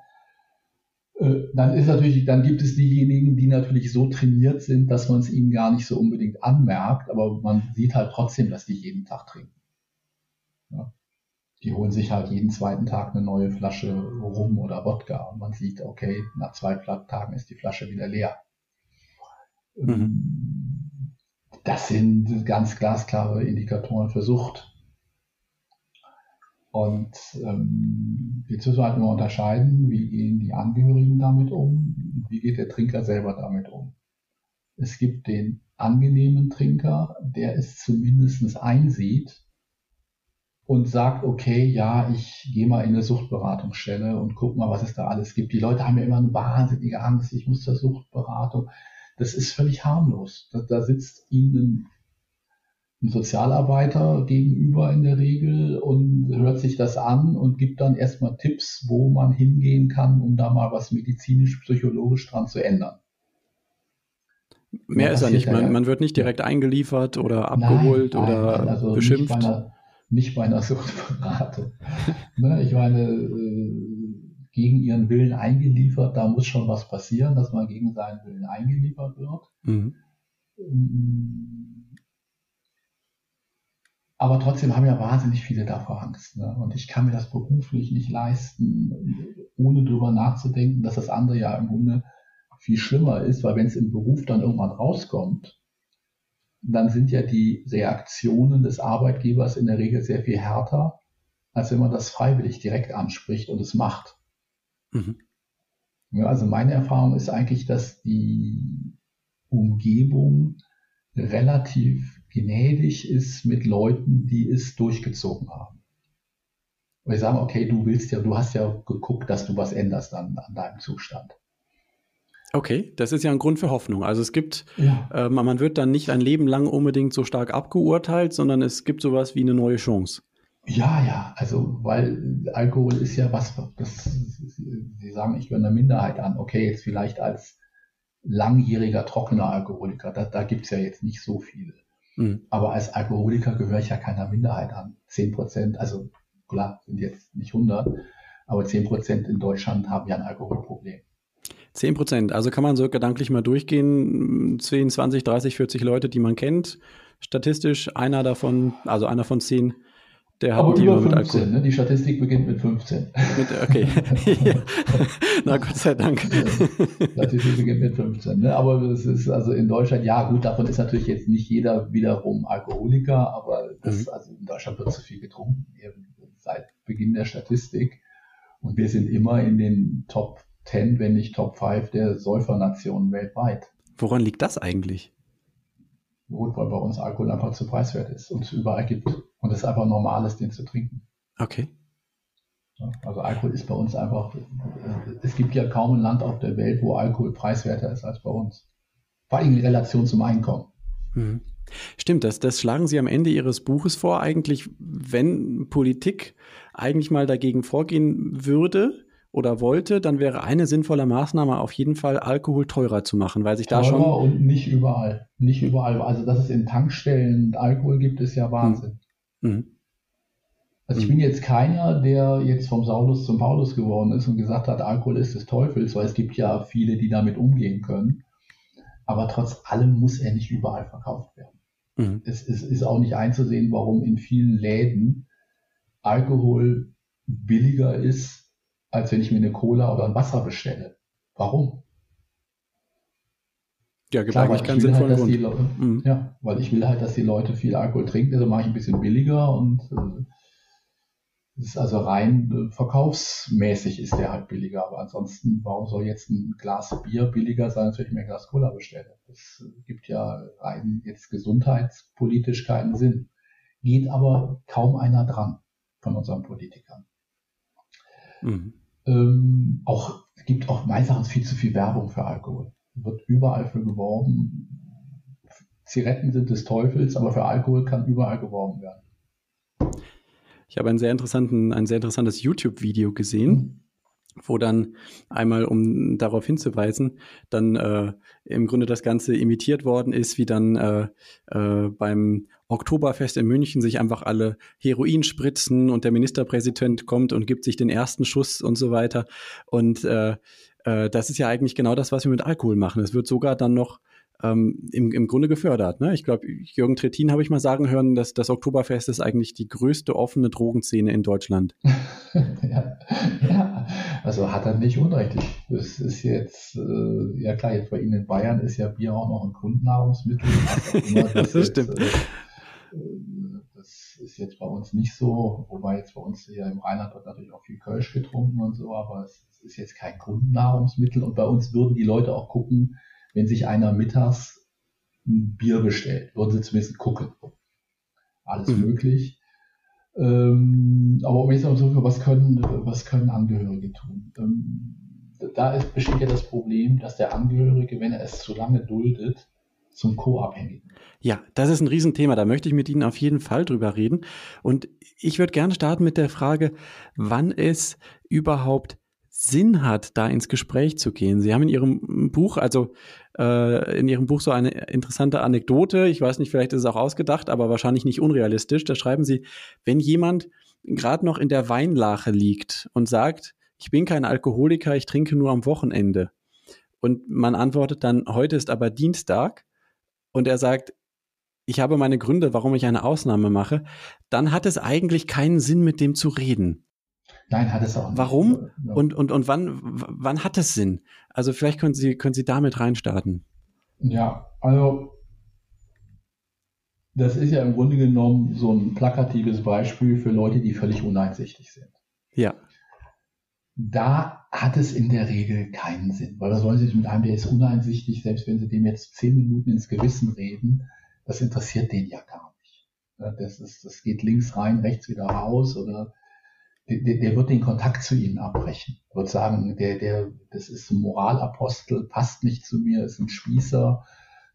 Äh, dann ist natürlich, dann gibt es diejenigen, die natürlich so trainiert sind, dass man es ihnen gar nicht so unbedingt anmerkt, aber man sieht halt trotzdem, dass die jeden Tag trinken. Ja. Die holen sich halt jeden zweiten Tag eine neue Flasche Rum oder Wodka und man sieht, okay, nach zwei Tagen ist die Flasche wieder leer. Mhm. Das sind ganz glasklare Indikatoren für Sucht. Und ähm, jetzt müssen wir halt nur unterscheiden, wie gehen die Angehörigen damit um, wie geht der Trinker selber damit um. Es gibt den angenehmen Trinker, der es zumindest einsieht und sagt, okay, ja, ich gehe mal in eine Suchtberatungsstelle und guck mal, was es da alles gibt. Die Leute haben ja immer eine wahnsinnige Angst, ich muss zur Suchtberatung. Das ist völlig harmlos. Da, da sitzt ihnen ein Sozialarbeiter gegenüber in der Regel und hört sich das an und gibt dann erstmal Tipps, wo man hingehen kann, um da mal was medizinisch-psychologisch dran zu ändern.
Mehr ist er nicht. Man, man, wird nicht direkt eingeliefert oder abgeholt nein, nein, oder also beschimpft.
Nicht bei einer, einer Suchtberatung. ne, ich meine, äh, gegen ihren Willen eingeliefert, da muss schon was passieren, dass man gegen seinen Willen eingeliefert wird. Mhm. Ähm, aber trotzdem haben ja wahnsinnig viele davor Angst. Ne? Und ich kann mir das beruflich nicht leisten, ohne drüber nachzudenken, dass das andere ja im Grunde viel schlimmer ist, weil wenn es im Beruf dann irgendwann rauskommt, dann sind ja die Reaktionen des Arbeitgebers in der Regel sehr viel härter, als wenn man das freiwillig direkt anspricht und es macht. Mhm. Ja, also meine Erfahrung ist eigentlich, dass die Umgebung relativ gnädig ist mit Leuten, die es durchgezogen haben. Wir sagen, okay, du willst ja, du hast ja geguckt, dass du was änderst an, an deinem Zustand.
Okay, das ist ja ein Grund für Hoffnung. Also es gibt, ja. äh, man wird dann nicht ein Leben lang unbedingt so stark abgeurteilt, sondern es gibt sowas wie eine neue Chance.
Ja, ja, also weil Alkohol ist ja was, das, Sie sagen, ich gehöre einer Minderheit an. Okay, jetzt vielleicht als langjähriger trockener Alkoholiker, da, da gibt es ja jetzt nicht so viele. Mhm. Aber als Alkoholiker gehöre ich ja keiner Minderheit an. 10 Prozent, also klar, sind jetzt nicht 100, aber 10 Prozent in Deutschland haben ja ein Alkoholproblem.
10 Prozent, also kann man so gedanklich mal durchgehen, 10, 20, 30, 40 Leute, die man kennt. Statistisch einer davon, also einer von 10 der
hat Aber über 15, ne? die Statistik beginnt mit 15.
Mit, okay. Na Gott sei Dank.
Die Statistik beginnt mit 15. Ne? Aber es ist also in Deutschland, ja gut, davon ist natürlich jetzt nicht jeder wiederum Alkoholiker, aber das, mhm. also in Deutschland wird zu viel getrunken, eben seit Beginn der Statistik. Und wir sind immer in den Top 10, wenn nicht Top 5 der Säufernationen weltweit.
Woran liegt das eigentlich?
Gut, weil bei uns Alkohol einfach zu preiswert ist und es überall gibt. Und es einfach normal ist, den zu trinken.
Okay.
Also Alkohol ist bei uns einfach, es gibt ja kaum ein Land auf der Welt, wo Alkohol preiswerter ist als bei uns. Vor allem in Relation zum Einkommen.
Mhm. Stimmt, das, das schlagen Sie am Ende Ihres Buches vor, eigentlich, wenn Politik eigentlich mal dagegen vorgehen würde, oder wollte, dann wäre eine sinnvolle Maßnahme auf jeden Fall, Alkohol teurer zu machen, weil sich teurer da schon.
und nicht überall. Nicht überall. Also, dass es in Tankstellen Alkohol gibt, ist ja Wahnsinn. Mhm. Also, ich bin jetzt keiner, der jetzt vom Saulus zum Paulus geworden ist und gesagt hat, Alkohol ist des Teufels, weil es gibt ja viele, die damit umgehen können. Aber trotz allem muss er nicht überall verkauft werden. Mhm. Es, es ist auch nicht einzusehen, warum in vielen Läden Alkohol billiger ist als wenn ich mir eine Cola oder ein Wasser bestelle. Warum?
Ja, gibt Klar, eigentlich keinen sinnvollen
halt, Grund. Leute, mhm. Ja, weil ich will halt, dass die Leute viel Alkohol trinken, also mache ich ein bisschen billiger und äh, ist also rein äh, verkaufsmäßig ist der halt billiger. Aber ansonsten, warum soll jetzt ein Glas Bier billiger sein, als wenn ich mir ein Glas Cola bestelle? Das äh, gibt ja rein jetzt gesundheitspolitisch keinen Sinn. Geht aber kaum einer dran von unseren Politikern. Mhm. Ähm, auch, es gibt auch meines Erachtens viel zu viel Werbung für Alkohol. Wird überall für geworben. Zigaretten sind des Teufels, aber für Alkohol kann überall geworben werden.
Ich habe einen sehr interessanten, ein sehr interessantes YouTube-Video gesehen. Wo dann einmal, um darauf hinzuweisen, dann äh, im Grunde das Ganze imitiert worden ist, wie dann äh, äh, beim Oktoberfest in München sich einfach alle Heroin spritzen und der Ministerpräsident kommt und gibt sich den ersten Schuss und so weiter. Und äh, äh, das ist ja eigentlich genau das, was wir mit Alkohol machen. Es wird sogar dann noch ähm, im, im Grunde gefördert. Ne? Ich glaube, Jürgen Trittin habe ich mal sagen hören, dass das Oktoberfest ist eigentlich die größte offene Drogenszene in Deutschland.
ja, ja, also hat er nicht unrecht. Das ist jetzt, äh, ja klar, jetzt bei Ihnen in Bayern ist ja Bier auch noch ein Grundnahrungsmittel. das, das stimmt. Jetzt, äh, das ist jetzt bei uns nicht so, wobei jetzt bei uns hier im Rheinland wird natürlich auch viel Kölsch getrunken und so, aber es ist jetzt kein Grundnahrungsmittel und bei uns würden die Leute auch gucken, wenn sich einer mittags ein Bier bestellt, würden sie zumindest gucken. Alles mhm. möglich. Ähm, aber um jetzt mal so, was können, was können Angehörige tun? Ähm, da ist, besteht ja das Problem, dass der Angehörige, wenn er es zu lange duldet, zum Co-Abhängigen.
Ja, das ist ein Riesenthema. Da möchte ich mit Ihnen auf jeden Fall drüber reden. Und ich würde gerne starten mit der Frage, wann es überhaupt Sinn hat, da ins Gespräch zu gehen. Sie haben in Ihrem Buch, also äh, in Ihrem Buch so eine interessante Anekdote. Ich weiß nicht, vielleicht ist es auch ausgedacht, aber wahrscheinlich nicht unrealistisch. Da schreiben Sie, wenn jemand gerade noch in der Weinlache liegt und sagt, ich bin kein Alkoholiker, ich trinke nur am Wochenende. Und man antwortet dann, heute ist aber Dienstag. Und er sagt, ich habe meine Gründe, warum ich eine Ausnahme mache. Dann hat es eigentlich keinen Sinn, mit dem zu reden.
Nein, hat es auch nicht.
Warum? Ja. Und, und, und wann, wann hat es Sinn? Also vielleicht können Sie, können Sie damit reinstarten.
Ja, also das ist ja im Grunde genommen so ein plakatives Beispiel für Leute, die völlig uneinsichtig sind.
Ja.
Da hat es in der Regel keinen Sinn, weil da sollen Sie sich mit einem, der ist uneinsichtig, selbst wenn Sie dem jetzt zehn Minuten ins Gewissen reden, das interessiert den ja gar nicht. Das, ist, das geht links rein, rechts wieder raus oder der, der wird den Kontakt zu ihnen abbrechen. Wird sagen, der, der, das ist ein Moralapostel, passt nicht zu mir, ist ein Spießer,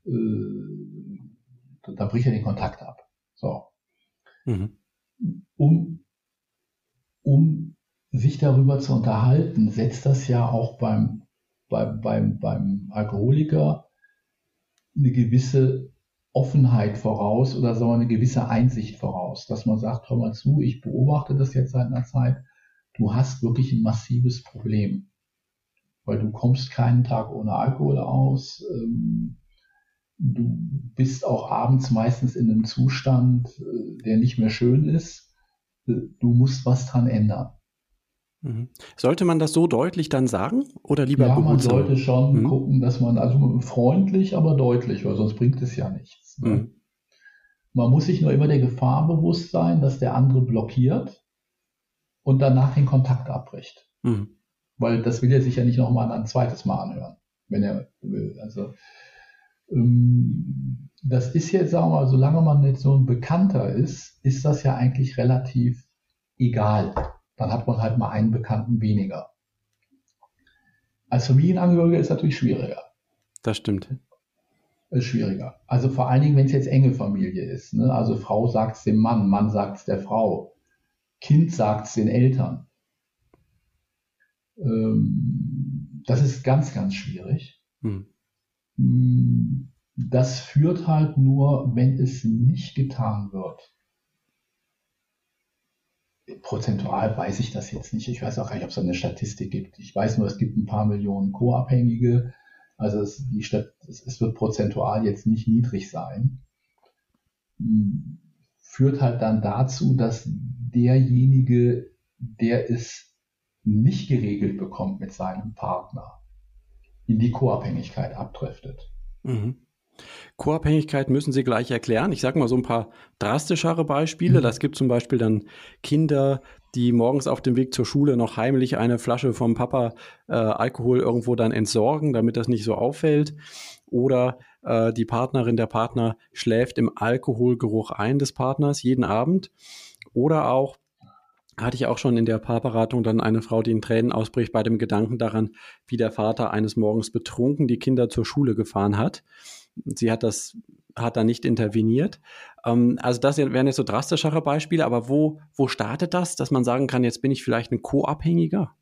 äh, da bricht er den Kontakt ab. So. Mhm. Um, um sich darüber zu unterhalten, setzt das ja auch beim, beim, beim, beim Alkoholiker eine gewisse Offenheit voraus oder sagen wir eine gewisse Einsicht voraus, dass man sagt, hör mal zu, ich beobachte das jetzt seit einer Zeit, du hast wirklich ein massives Problem, weil du kommst keinen Tag ohne Alkohol aus, ähm, du bist auch abends meistens in einem Zustand, äh, der nicht mehr schön ist, äh, du musst was dran ändern.
Mhm. Sollte man das so deutlich dann sagen oder lieber
Ja, man sollte schon mhm. gucken, dass man, also freundlich, aber deutlich, weil sonst bringt es ja nichts. Ne? Mhm. Man muss sich nur immer der Gefahr bewusst sein, dass der andere blockiert und danach den Kontakt abbricht. Mhm. Weil das will er sich ja nicht nochmal ein zweites Mal anhören, wenn er will. Also ähm, das ist jetzt, sagen wir mal, solange man nicht so ein Bekannter ist, ist das ja eigentlich relativ egal dann hat man halt mal einen Bekannten weniger. Als Familienangehöriger ist natürlich schwieriger.
Das stimmt.
Ist schwieriger. Also vor allen Dingen, wenn es jetzt enge Familie ist. Ne? Also Frau sagt es dem Mann, Mann sagt es der Frau, Kind sagt es den Eltern. Ähm, das ist ganz, ganz schwierig. Hm. Das führt halt nur, wenn es nicht getan wird, prozentual weiß ich das jetzt nicht. Ich weiß auch gar nicht, ob es eine Statistik gibt. Ich weiß nur, es gibt ein paar Millionen Co-Abhängige. Also es, die Stadt, es, es wird prozentual jetzt nicht niedrig sein. Hm, führt halt dann dazu, dass derjenige, der es nicht geregelt bekommt mit seinem Partner, in die Co-Abhängigkeit abdriftet. Mhm.
Co-Abhängigkeit müssen Sie gleich erklären. Ich sage mal so ein paar drastischere Beispiele. Mhm. Das gibt zum Beispiel dann Kinder, die morgens auf dem Weg zur Schule noch heimlich eine Flasche vom Papa äh, Alkohol irgendwo dann entsorgen, damit das nicht so auffällt. Oder äh, die Partnerin, der Partner schläft im Alkoholgeruch ein des Partners jeden Abend. Oder auch hatte ich auch schon in der Paarberatung dann eine Frau, die in Tränen ausbricht bei dem Gedanken daran, wie der Vater eines Morgens betrunken die Kinder zur Schule gefahren hat. Sie hat das, hat da nicht interveniert. Ähm, also das wären jetzt so drastischere Beispiele, aber wo, wo startet das, dass man sagen kann, jetzt bin ich vielleicht ein Co-Abhängiger?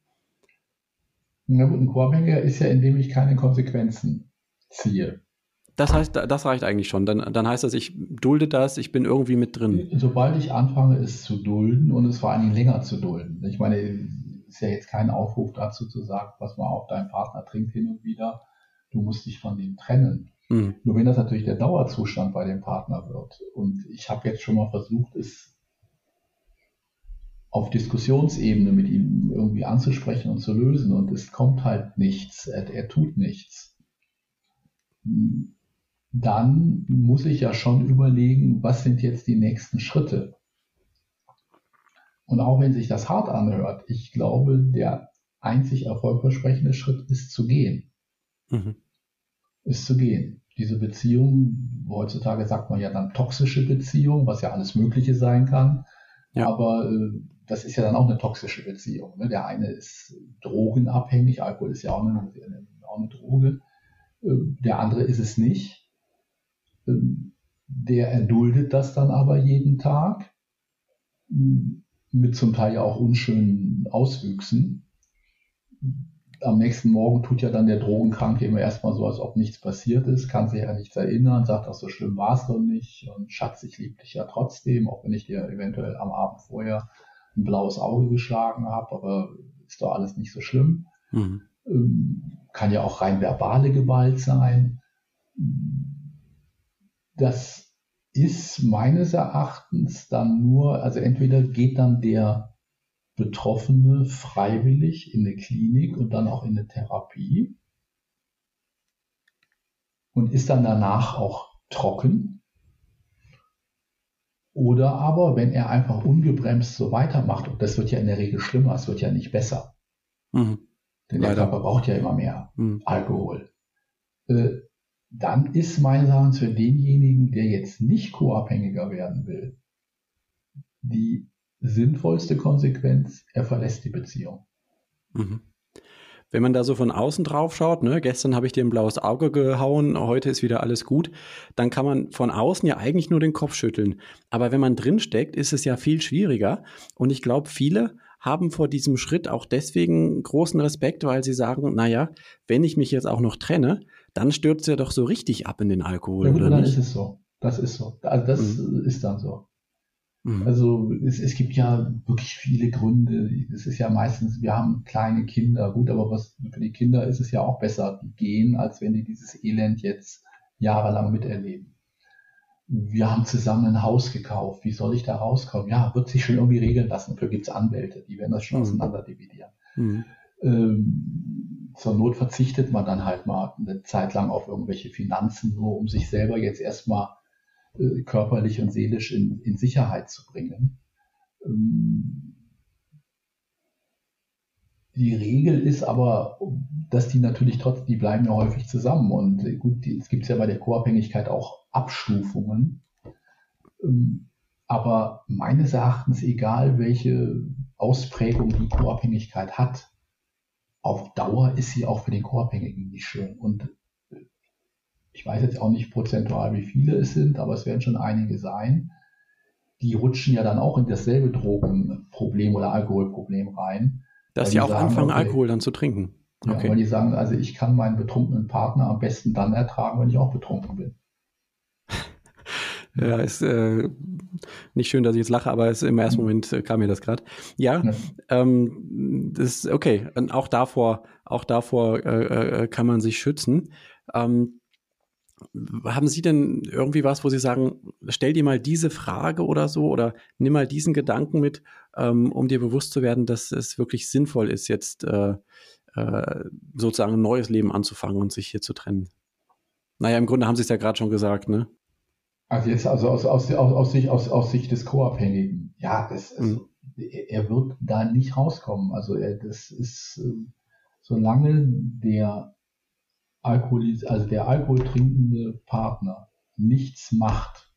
Na gut, ein Co-Abhängiger ist ja, indem ich keine Konsequenzen ziehe.
Das heißt, das reicht eigentlich schon. Dann, dann heißt das, ich dulde das, ich bin irgendwie mit drin.
Sobald ich anfange, es zu dulden und es vor allen Dingen länger zu dulden. Ich meine, ist ja jetzt kein Aufruf dazu zu sagen, pass mal auf, dein Partner trinkt hin und wieder, du musst dich von dem trennen. Mhm. Nur wenn das natürlich der Dauerzustand bei dem Partner wird. Und ich habe jetzt schon mal versucht, es auf Diskussionsebene mit ihm irgendwie anzusprechen und zu lösen und es kommt halt nichts, er, er tut nichts dann muss ich ja schon überlegen, was sind jetzt die nächsten Schritte. Und auch wenn sich das hart anhört, ich glaube, der einzig erfolgversprechende Schritt ist zu gehen. Mhm. Ist zu gehen. Diese Beziehung, heutzutage sagt man ja dann toxische Beziehung, was ja alles Mögliche sein kann. Ja. Aber äh, das ist ja dann auch eine toxische Beziehung. Ne? Der eine ist drogenabhängig, Alkohol ist ja auch eine, auch eine Droge. Äh, der andere ist es nicht der erduldet das dann aber jeden Tag mit zum Teil ja auch unschönen Auswüchsen. Am nächsten Morgen tut ja dann der Drogenkranke immer erstmal so, als ob nichts passiert ist, kann sich ja nichts erinnern, sagt auch so schlimm war es doch nicht und Schatz, ich liebe dich ja trotzdem, auch wenn ich dir eventuell am Abend vorher ein blaues Auge geschlagen habe, aber ist doch alles nicht so schlimm. Mhm. Ähm, kann ja auch rein verbale Gewalt sein das ist meines Erachtens dann nur, also entweder geht dann der Betroffene freiwillig in eine Klinik und dann auch in eine Therapie und ist dann danach auch trocken. Oder aber, wenn er einfach ungebremst so weitermacht, und das wird ja in der Regel schlimmer, es wird ja nicht besser. Mhm. Denn der Körper braucht ja immer mehr mhm. Alkohol. Äh, dann ist meines Erachtens für denjenigen, der jetzt nicht co-abhängiger werden will, die sinnvollste Konsequenz, er verlässt die Beziehung.
Mhm. Wenn man da so von außen drauf schaut, ne, gestern habe ich dir ein blaues Auge gehauen, heute ist wieder alles gut, dann kann man von außen ja eigentlich nur den Kopf schütteln. Aber wenn man drin steckt, ist es ja viel schwieriger. Und ich glaube, viele haben vor diesem Schritt auch deswegen großen Respekt, weil sie sagen, naja, wenn ich mich jetzt auch noch trenne, dann stürzt er doch so richtig ab in den Alkohol, ja, oder
dann
nicht?
ist es so. Das ist so. Also das mhm. ist dann so. Mhm. Also es, es gibt ja wirklich viele Gründe. Es ist ja meistens, wir haben kleine Kinder, gut, aber was für die Kinder ist es ja auch besser, die gehen, als wenn die dieses Elend jetzt jahrelang miterleben. Wir haben zusammen ein Haus gekauft. Wie soll ich da rauskommen? Ja, wird sich schon irgendwie regeln lassen. Dafür gibt es Anwälte, die werden das schon mhm. auseinander dividieren. Mhm. Ähm, zur Not verzichtet man dann halt mal eine Zeit lang auf irgendwelche Finanzen, nur um sich selber jetzt erstmal äh, körperlich und seelisch in, in Sicherheit zu bringen. Ähm, die Regel ist aber, dass die natürlich trotzdem, die bleiben ja häufig zusammen. Und äh, gut, es gibt ja bei der Co-Abhängigkeit auch Abstufungen. Ähm, aber meines Erachtens, egal welche Ausprägung die Co-Abhängigkeit hat, auf Dauer ist sie auch für den Co-Abhängigen nicht schön. Und ich weiß jetzt auch nicht prozentual, wie viele es sind, aber es werden schon einige sein. Die rutschen ja dann auch in dasselbe Drogenproblem oder Alkoholproblem rein.
Dass sie auch sagen, anfangen, okay, Alkohol dann zu trinken.
Okay. Ja, weil die sagen, also ich kann meinen betrunkenen Partner am besten dann ertragen, wenn ich auch betrunken bin.
Ja, ist äh, nicht schön, dass ich jetzt lache, aber es, im ersten Moment äh, kam mir das gerade. Ja, ja. Ähm, das ist okay. Und auch davor, auch davor äh, äh, kann man sich schützen. Ähm, haben Sie denn irgendwie was, wo Sie sagen, stell dir mal diese Frage oder so oder nimm mal diesen Gedanken mit, ähm, um dir bewusst zu werden, dass es wirklich sinnvoll ist, jetzt äh, äh, sozusagen ein neues Leben anzufangen und sich hier zu trennen? Naja, im Grunde haben Sie es ja gerade schon gesagt, ne?
Also jetzt also aus, aus, aus, aus, Sicht, aus, aus Sicht des Co-Abhängigen, ja, das, also, mhm. er wird da nicht rauskommen. Also er, das ist, äh, solange der Alkoholis, also der alkoholtrinkende Partner nichts macht,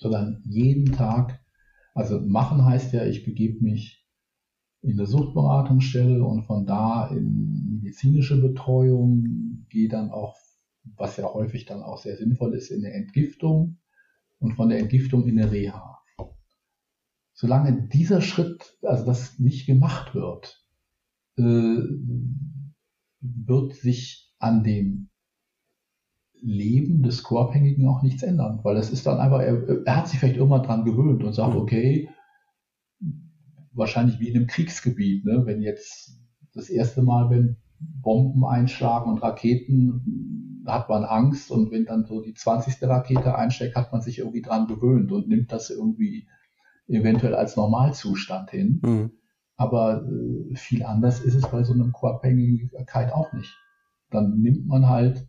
sondern jeden Tag, also machen heißt ja, ich begebe mich in der Suchtberatungsstelle und von da in medizinische Betreuung, gehe dann auch was ja häufig dann auch sehr sinnvoll ist, in der Entgiftung und von der Entgiftung in der Reha. Solange dieser Schritt, also das nicht gemacht wird, äh, wird sich an dem Leben des Co-Abhängigen auch nichts ändern, weil es ist dann einfach, er, er, hat sich vielleicht irgendwann dran gewöhnt und sagt, mhm. okay, wahrscheinlich wie in einem Kriegsgebiet, ne? wenn jetzt das erste Mal, wenn Bomben einschlagen und Raketen, hat man Angst und wenn dann so die 20. Rakete einsteckt, hat man sich irgendwie dran gewöhnt und nimmt das irgendwie eventuell als Normalzustand hin. Mhm. Aber äh, viel anders ist es bei so einem Co-Abhängigkeit auch nicht. Dann nimmt man halt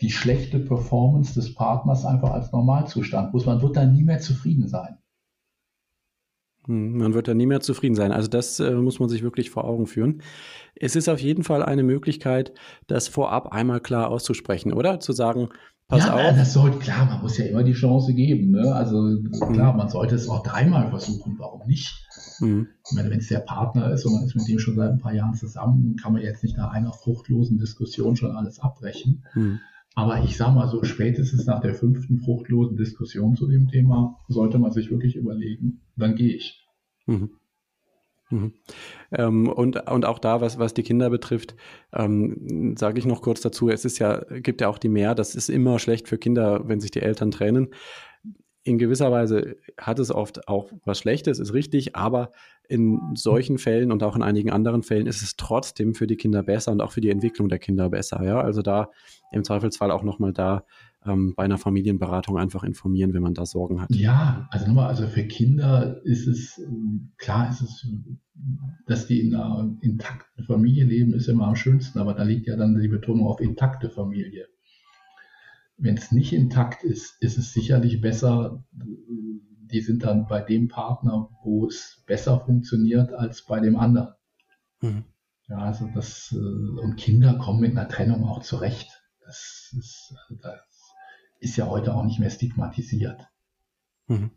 die schlechte Performance des Partners einfach als Normalzustand. Bloß man wird dann nie mehr zufrieden sein.
Hm, man wird da nie mehr zufrieden sein. Also das äh, muss man sich wirklich vor Augen führen. Es ist auf jeden Fall eine Möglichkeit, das vorab einmal klar auszusprechen, oder? Zu sagen, pass ja, auf.
Das sollte, klar, man muss ja immer die Chance geben. Ne? Also klar, mhm. man sollte es auch dreimal versuchen. Warum nicht? Mhm. Ich meine, wenn es der Partner ist und man ist mit dem schon seit ein paar Jahren zusammen, kann man jetzt nicht nach einer fruchtlosen Diskussion schon alles abbrechen. Mhm. Aber ich sage mal so, spätestens nach der fünften fruchtlosen Diskussion zu dem Thema sollte man sich wirklich überlegen, dann gehe ich. Mhm.
Mhm. Ähm, und, und auch da, was, was die Kinder betrifft, ähm, sage ich noch kurz dazu, es ist ja, gibt ja auch die mehr, das ist immer schlecht für Kinder, wenn sich die Eltern trennen. In gewisser Weise hat es oft auch was Schlechtes, ist richtig, aber in solchen Fällen und auch in einigen anderen Fällen ist es trotzdem für die Kinder besser und auch für die Entwicklung der Kinder besser. Ja, also da im Zweifelsfall auch nochmal da ähm, bei einer Familienberatung einfach informieren, wenn man da Sorgen hat.
Ja, also nochmal, also für Kinder ist es, ähm, klar ist es, dass die in einer intakten Familie leben, ist immer am schönsten, aber da liegt ja dann die Betonung auf intakte Familie. Wenn es nicht intakt ist, ist es sicherlich besser, die sind dann bei dem Partner, wo es besser funktioniert als bei dem anderen. Mhm. Ja, also das, äh, und Kinder kommen mit einer Trennung auch zurecht. Das ist, also das ist ja heute auch nicht mehr stigmatisiert. Mhm.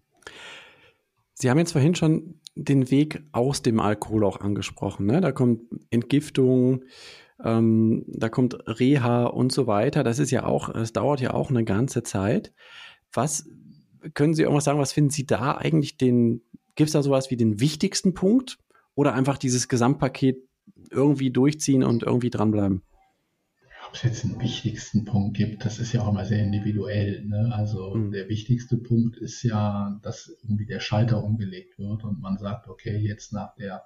Sie haben jetzt vorhin schon den Weg aus dem Alkohol auch angesprochen. Ne? Da kommt Entgiftung, ähm, da kommt Reha und so weiter. Das ist ja auch, es dauert ja auch eine ganze Zeit. Was können Sie irgendwas sagen, was finden Sie da eigentlich den, gibt es da sowas wie den wichtigsten Punkt oder einfach dieses Gesamtpaket irgendwie durchziehen und irgendwie dranbleiben?
Ob es jetzt einen wichtigsten Punkt gibt, das ist ja auch immer sehr individuell. Ne? Also mhm. der wichtigste Punkt ist ja, dass irgendwie der Schalter umgelegt wird und man sagt, okay, jetzt nach der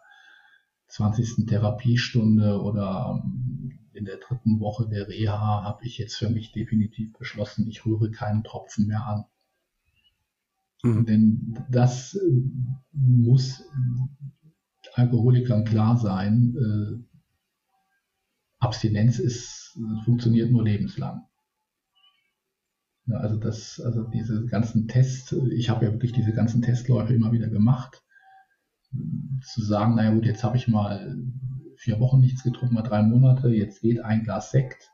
20. Therapiestunde oder ähm, in der dritten Woche der Reha habe ich jetzt für mich definitiv beschlossen, ich rühre keinen Tropfen mehr an. Mhm. Denn das äh, muss Alkoholikern klar sein. Abstinenz ist, funktioniert nur lebenslang. Ja, also das, also diese ganzen Tests, ich habe ja wirklich diese ganzen Testläufe immer wieder gemacht. Zu sagen, naja gut, jetzt habe ich mal vier Wochen nichts getrunken, mal drei Monate, jetzt geht ein Glas Sekt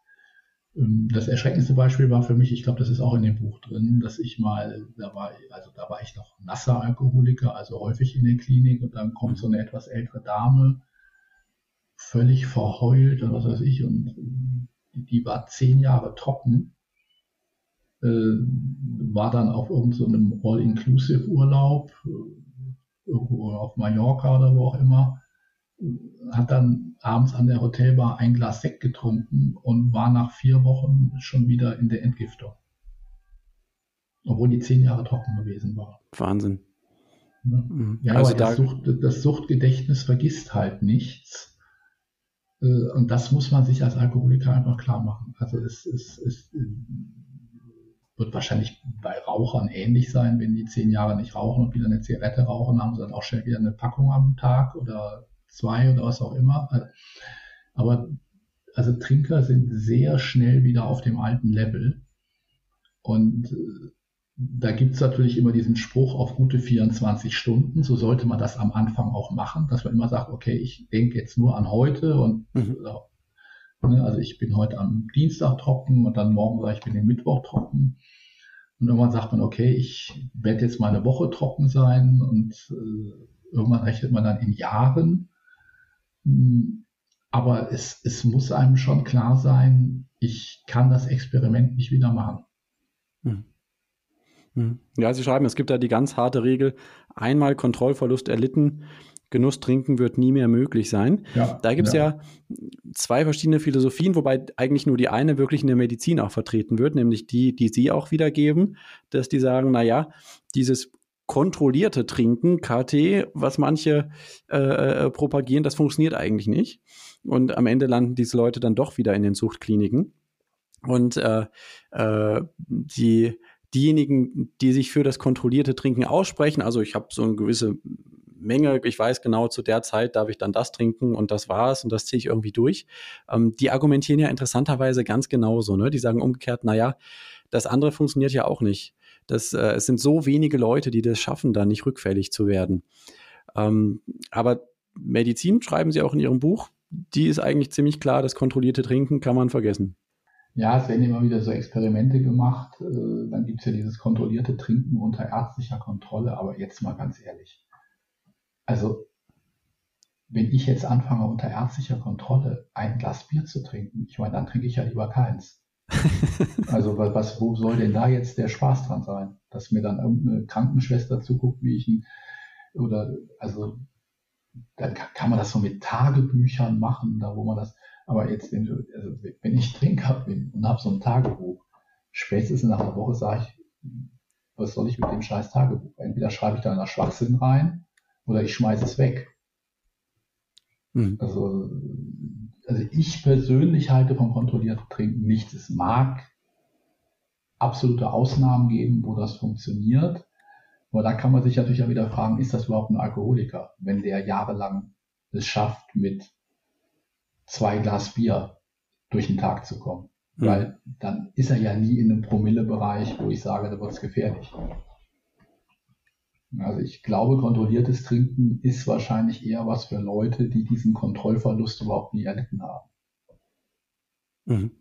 ähm, das erschreckendste Beispiel war für mich, ich glaube, das ist auch in dem Buch drin, dass ich mal, da war, also da war ich noch nasser Alkoholiker, also häufig in der Klinik und dann kommt so eine etwas ältere Dame, völlig verheult und was weiß ich, und die war zehn Jahre trocken, äh, war dann auf irgendeinem so All-Inclusive-Urlaub, äh, irgendwo auf Mallorca oder wo auch immer, hat dann abends an der Hotelbar ein Glas Sekt getrunken und war nach vier Wochen schon wieder in der Entgiftung. Obwohl die zehn Jahre trocken gewesen war.
Wahnsinn.
Ja, mhm. ja also aber das, Sucht, das Suchtgedächtnis vergisst halt nichts. Äh, und das muss man sich als Alkoholiker einfach klar machen. Also es, es, es äh, wird wahrscheinlich bei Rauchern ähnlich sein, wenn die zehn Jahre nicht rauchen und wieder eine Zigarette rauchen, haben sie dann auch schnell wieder eine Packung am Tag oder zwei oder was auch immer. Aber also Trinker sind sehr schnell wieder auf dem alten Level. Und äh, da gibt es natürlich immer diesen Spruch auf gute 24 Stunden. So sollte man das am Anfang auch machen, dass man immer sagt, okay, ich denke jetzt nur an heute und mhm. Ne, also ich bin heute am Dienstag trocken und dann morgen sage ich, ich bin den Mittwoch trocken. Und irgendwann sagt man, okay, ich werde jetzt mal eine Woche trocken sein und äh, irgendwann rechnet man dann in Jahren. Hm, aber es, es muss einem schon klar sein, ich kann das Experiment nicht wieder machen. Hm.
Hm. Ja, Sie schreiben, es gibt da die ganz harte Regel, einmal Kontrollverlust erlitten Genuss trinken wird nie mehr möglich sein. Ja, da gibt es ja. ja. zwei verschiedene Philosophien, wobei eigentlich nur die eine wirklich in der Medizin auch vertreten wird, nämlich die, die Sie auch wiedergeben, dass die sagen, naja, dieses kontrollierte Trinken, KT, was manche äh, äh, propagieren, das funktioniert eigentlich nicht. Und am Ende landen diese Leute dann doch wieder in den Suchtkliniken. Und äh, äh, die, diejenigen, die sich für das kontrollierte Trinken aussprechen, also ich habe so eine gewisse Menge, ich weiß genau, zu der Zeit darf ich dann das trinken und das war's und das ziehe ich irgendwie durch. Ähm, die argumentieren ja interessanterweise ganz genauso. Ne? Die sagen umgekehrt, naja, das andere funktioniert ja auch nicht. Das, äh, es sind so wenige Leute, die das schaffen, da nicht rückfällig zu werden. Ähm, aber Medizin, schreiben Sie auch in Ihrem Buch, die ist eigentlich ziemlich klar, das kontrollierte Trinken kann man vergessen.
Ja, es werden immer wieder so Experimente gemacht. Äh, dann gibt es ja dieses kontrollierte Trinken unter ärztlicher Kontrolle. Aber jetzt mal ganz ehrlich. Also, wenn ich jetzt anfange, unter ärztlicher Kontrolle ein Glas Bier zu trinken, ich meine, dann trinke ich ja lieber keins. also, was, wo soll denn da jetzt der Spaß dran sein? Dass mir dann irgendeine Krankenschwester zuguckt, wie ich ein, oder, also, dann kann man das so mit Tagebüchern machen, da wo man das, aber jetzt, wenn, also wenn ich Trinker bin und habe so ein Tagebuch, spätestens nach einer Woche sage ich, was soll ich mit dem scheiß Tagebuch? Entweder schreibe ich da nach Schwachsinn rein oder ich schmeiße es weg. Mhm. Also, also ich persönlich halte vom kontrollierten Trinken nichts. Es mag absolute Ausnahmen geben, wo das funktioniert. Aber da kann man sich natürlich ja wieder fragen, ist das überhaupt ein Alkoholiker, wenn der jahrelang es schafft, mit zwei Glas Bier durch den Tag zu kommen. Mhm. Weil dann ist er ja nie in einem Promillebereich, wo ich sage, da wird es gefährlich. Also ich glaube, kontrolliertes Trinken ist wahrscheinlich eher was für Leute, die diesen Kontrollverlust überhaupt nie erlitten haben.
Mhm.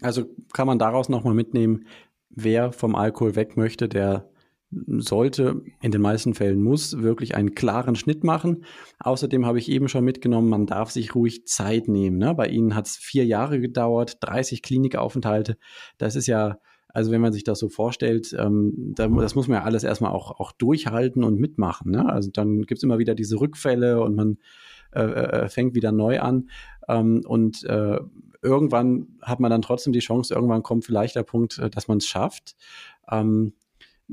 Also kann man daraus nochmal mitnehmen, wer vom Alkohol weg möchte, der sollte, in den meisten Fällen muss, wirklich einen klaren Schnitt machen. Außerdem habe ich eben schon mitgenommen, man darf sich ruhig Zeit nehmen. Ne? Bei Ihnen hat es vier Jahre gedauert, 30 Klinikaufenthalte. Das ist ja, also wenn man sich das so vorstellt, ähm, das muss man ja alles erstmal auch, auch durchhalten und mitmachen. Ne? Also dann gibt es immer wieder diese Rückfälle und man äh, äh, fängt wieder neu an. Ähm, und äh, irgendwann hat man dann trotzdem die Chance, irgendwann kommt vielleicht der Punkt, äh, dass man es schafft. Ähm,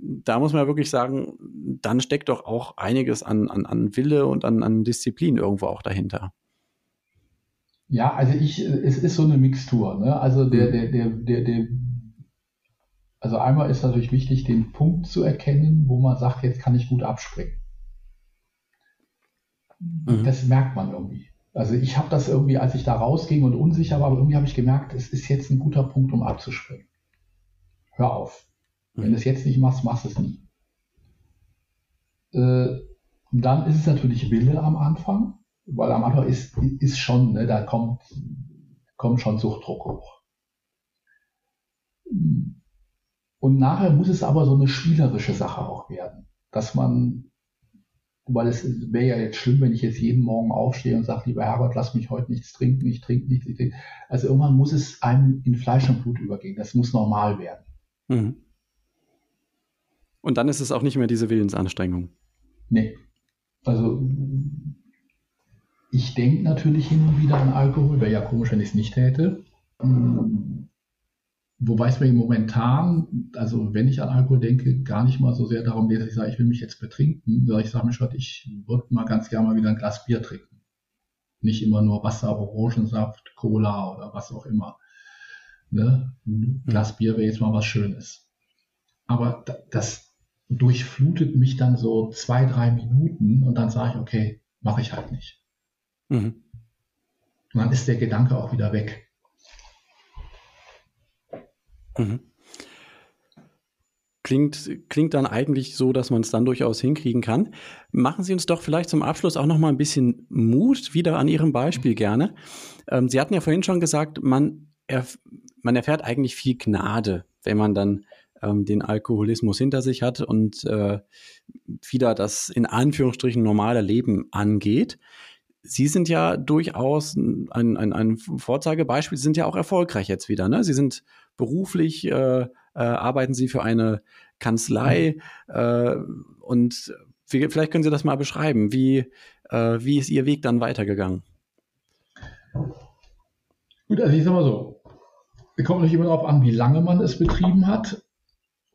da muss man wirklich sagen, dann steckt doch auch einiges an, an, an Wille und an, an Disziplin irgendwo auch dahinter.
Ja, also ich, es ist so eine Mixtur. Ne? Also der, mhm. der, der, der, der, also einmal ist natürlich wichtig, den Punkt zu erkennen, wo man sagt, jetzt kann ich gut abspringen. Mhm. Das merkt man irgendwie. Also ich habe das irgendwie, als ich da rausging und unsicher war, aber irgendwie habe ich gemerkt, es ist jetzt ein guter Punkt, um abzuspringen. Hör auf. Wenn du es jetzt nicht machst, machst du es nie. Äh, dann ist es natürlich Wille am Anfang, weil am Anfang ist, ist schon, ne, da kommt, kommt schon Suchtdruck hoch. Und nachher muss es aber so eine spielerische Sache auch werden, dass man, weil es wäre ja jetzt schlimm, wenn ich jetzt jeden Morgen aufstehe und sage, lieber Herbert, lass mich heute nichts trinken, ich trinke nichts, ich trinke. Also irgendwann muss es einem in Fleisch und Blut übergehen, das muss normal werden. Mhm.
Und dann ist es auch nicht mehr diese Willensanstrengung.
Nee. Also ich denke natürlich hin und wieder an Alkohol, wäre ja komisch, wenn ich es nicht täte. Wobei es mir momentan, also wenn ich an Alkohol denke, gar nicht mal so sehr darum geht, dass ich sage, ich will mich jetzt betrinken, sondern ich sage mir schon, ich würde mal ganz gerne mal wieder ein Glas Bier trinken. Nicht immer nur Wasser, Orangensaft, Cola oder was auch immer. Ne? Ein Glas Bier wäre jetzt mal was Schönes. Aber das, durchflutet mich dann so zwei, drei Minuten und dann sage ich, okay, mache ich halt nicht. Mhm. Und dann ist der Gedanke auch wieder weg.
Mhm. Klingt, klingt dann eigentlich so, dass man es dann durchaus hinkriegen kann. Machen Sie uns doch vielleicht zum Abschluss auch noch mal ein bisschen Mut, wieder an Ihrem Beispiel gerne. Ähm, Sie hatten ja vorhin schon gesagt, man, erf man erfährt eigentlich viel Gnade, wenn man dann ähm, den Alkoholismus hinter sich hat und äh, wieder das in Anführungsstrichen normale Leben angeht. Sie sind ja durchaus ein, ein, ein Vorzeigebeispiel, Sie sind ja auch erfolgreich jetzt wieder. Ne? Sie sind beruflich, äh, äh, arbeiten Sie für eine Kanzlei äh, und Wie, vielleicht können Sie das mal beschreiben. Wie, äh, wie ist Ihr Weg dann weitergegangen?
Gut, also ich sag mal so, es kommt natürlich immer darauf an, wie lange man es betrieben hat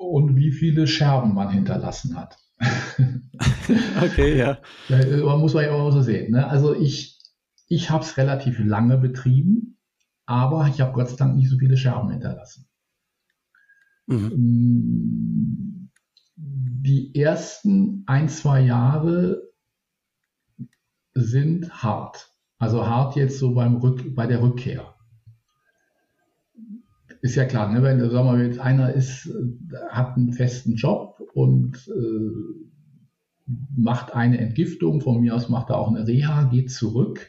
und wie viele Scherben man hinterlassen hat.
okay, ja.
Man muss man ja auch so sehen. Ne? Also ich, ich habe es relativ lange betrieben, aber ich habe Gott sei Dank nicht so viele Scherben hinterlassen. Mhm. Mm, die ersten ein, zwei Jahre sind hart. Also hart jetzt so beim Rück, bei der Rückkehr. Ist ja klar, ne? wenn sagen wir, jetzt einer ist, hat einen festen Job und äh, macht eine Entgiftung, von mir aus macht er auch eine Reha, geht zurück,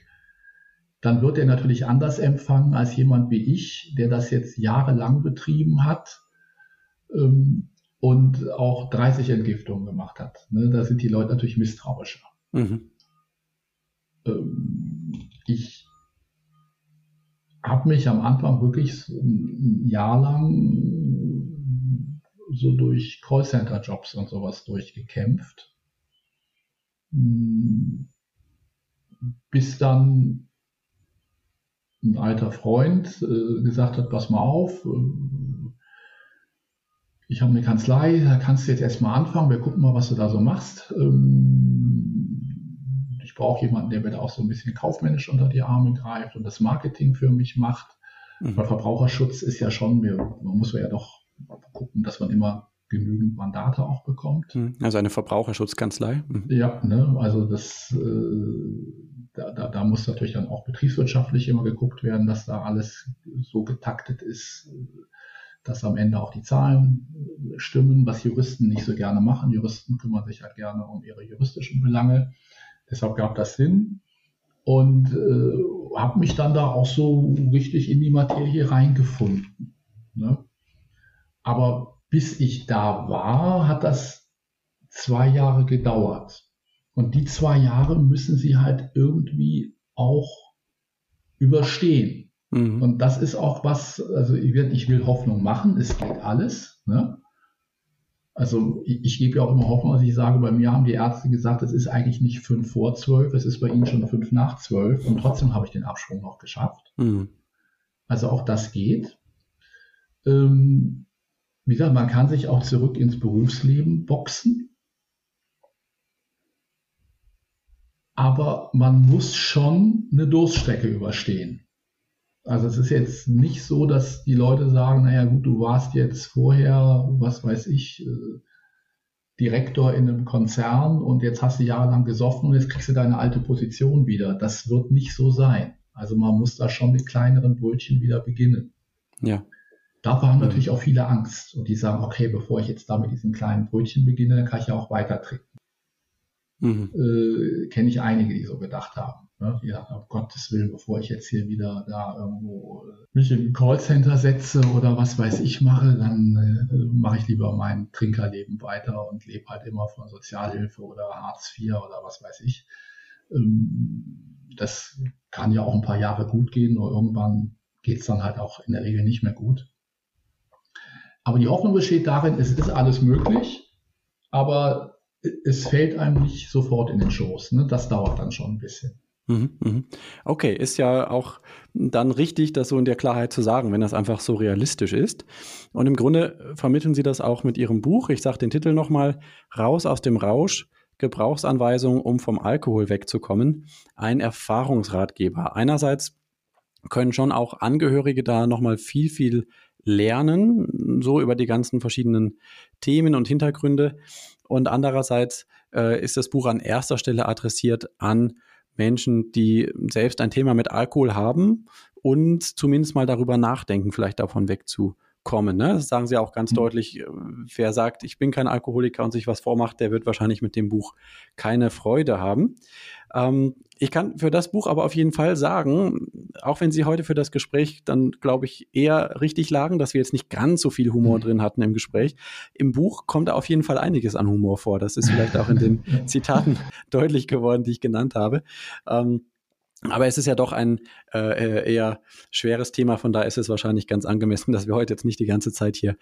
dann wird er natürlich anders empfangen als jemand wie ich, der das jetzt jahrelang betrieben hat ähm, und auch 30 Entgiftungen gemacht hat. Ne? Da sind die Leute natürlich misstrauischer. Mhm. Ähm, ich habe mich am Anfang wirklich ein Jahr lang so durch Callcenter-Jobs und sowas durchgekämpft. Bis dann ein alter Freund äh, gesagt hat, pass mal auf, äh, ich habe eine Kanzlei, da kannst du jetzt erstmal anfangen, wir gucken mal, was du da so machst. Ähm, ich brauche jemanden, der mir da auch so ein bisschen kaufmännisch unter die Arme greift und das Marketing für mich macht. Mhm. Weil Verbraucherschutz ist ja schon, man muss ja doch gucken, dass man immer genügend Mandate auch bekommt.
Mhm. Also eine Verbraucherschutzkanzlei.
Mhm. Ja, ne, also das, äh, da, da, da muss natürlich dann auch betriebswirtschaftlich immer geguckt werden, dass da alles so getaktet ist, dass am Ende auch die Zahlen stimmen, was Juristen nicht so gerne machen. Juristen kümmern sich halt gerne um ihre juristischen Belange. Deshalb gab das Sinn und äh, habe mich dann da auch so richtig in die Materie reingefunden. Ne? Aber bis ich da war, hat das zwei Jahre gedauert. Und die zwei Jahre müssen sie halt irgendwie auch überstehen. Mhm. Und das ist auch was, also ich, will Hoffnung machen, es geht alles. Ne? Also ich, ich, gebe ja auch immer Hoffnung, also ich sage, bei mir haben die Ärzte gesagt, es ist eigentlich nicht fünf vor zwölf, es ist bei ihnen schon fünf nach zwölf und trotzdem habe ich den Absprung noch geschafft. Mhm. Also auch das geht. Ähm, wie gesagt, man kann sich auch zurück ins Berufsleben boxen. Aber man muss schon eine Durststrecke überstehen. Also es ist jetzt nicht so, dass die Leute sagen, naja gut, du warst jetzt vorher, was weiß ich, äh, Direktor in einem Konzern und jetzt hast du jahrelang gesoffen und jetzt kriegst du deine alte Position wieder. Das wird nicht so sein. Also man muss da schon mit kleineren Brötchen wieder beginnen.
Ja.
Davor haben natürlich auch viele Angst und die sagen, okay, bevor ich jetzt da mit diesen kleinen Brötchen beginne, dann kann ich ja auch weiter trinken. Mhm. Äh, Kenne ich einige, die so gedacht haben. Ne? Ja, um Gottes Willen, bevor ich jetzt hier wieder da irgendwo äh, mich im Callcenter setze oder was weiß ich mache, dann äh, mache ich lieber mein Trinkerleben weiter und lebe halt immer von Sozialhilfe oder Hartz IV oder was weiß ich. Ähm, das kann ja auch ein paar Jahre gut gehen, nur irgendwann geht es dann halt auch in der Regel nicht mehr gut. Aber die Hoffnung besteht darin, es ist alles möglich, aber es fällt einem nicht sofort in den Schoß. Ne? Das dauert dann schon ein bisschen.
Mhm, mhm. Okay, ist ja auch dann richtig, das so in der Klarheit zu sagen, wenn das einfach so realistisch ist. Und im Grunde vermitteln Sie das auch mit Ihrem Buch. Ich sage den Titel nochmal, Raus aus dem Rausch, Gebrauchsanweisungen, um vom Alkohol wegzukommen. Ein Erfahrungsratgeber. Einerseits können schon auch Angehörige da nochmal viel, viel lernen, so über die ganzen verschiedenen Themen und Hintergründe. Und andererseits äh, ist das Buch an erster Stelle adressiert an Menschen, die selbst ein Thema mit Alkohol haben und zumindest mal darüber nachdenken, vielleicht davon wegzukommen. Ne? Das sagen sie auch ganz mhm. deutlich. Äh, wer sagt, ich bin kein Alkoholiker und sich was vormacht, der wird wahrscheinlich mit dem Buch keine Freude haben. Ähm, ich kann für das Buch aber auf jeden Fall sagen, auch wenn Sie heute für das Gespräch dann, glaube ich, eher richtig lagen, dass wir jetzt nicht ganz so viel Humor mhm. drin hatten im Gespräch. Im Buch kommt da auf jeden Fall einiges an Humor vor. Das ist vielleicht auch in den Zitaten deutlich geworden, die ich genannt habe. Ähm, Aber es ist ja doch ein äh, eher schweres Thema, von daher ist es wahrscheinlich ganz angemessen, dass wir heute jetzt nicht die ganze Zeit hier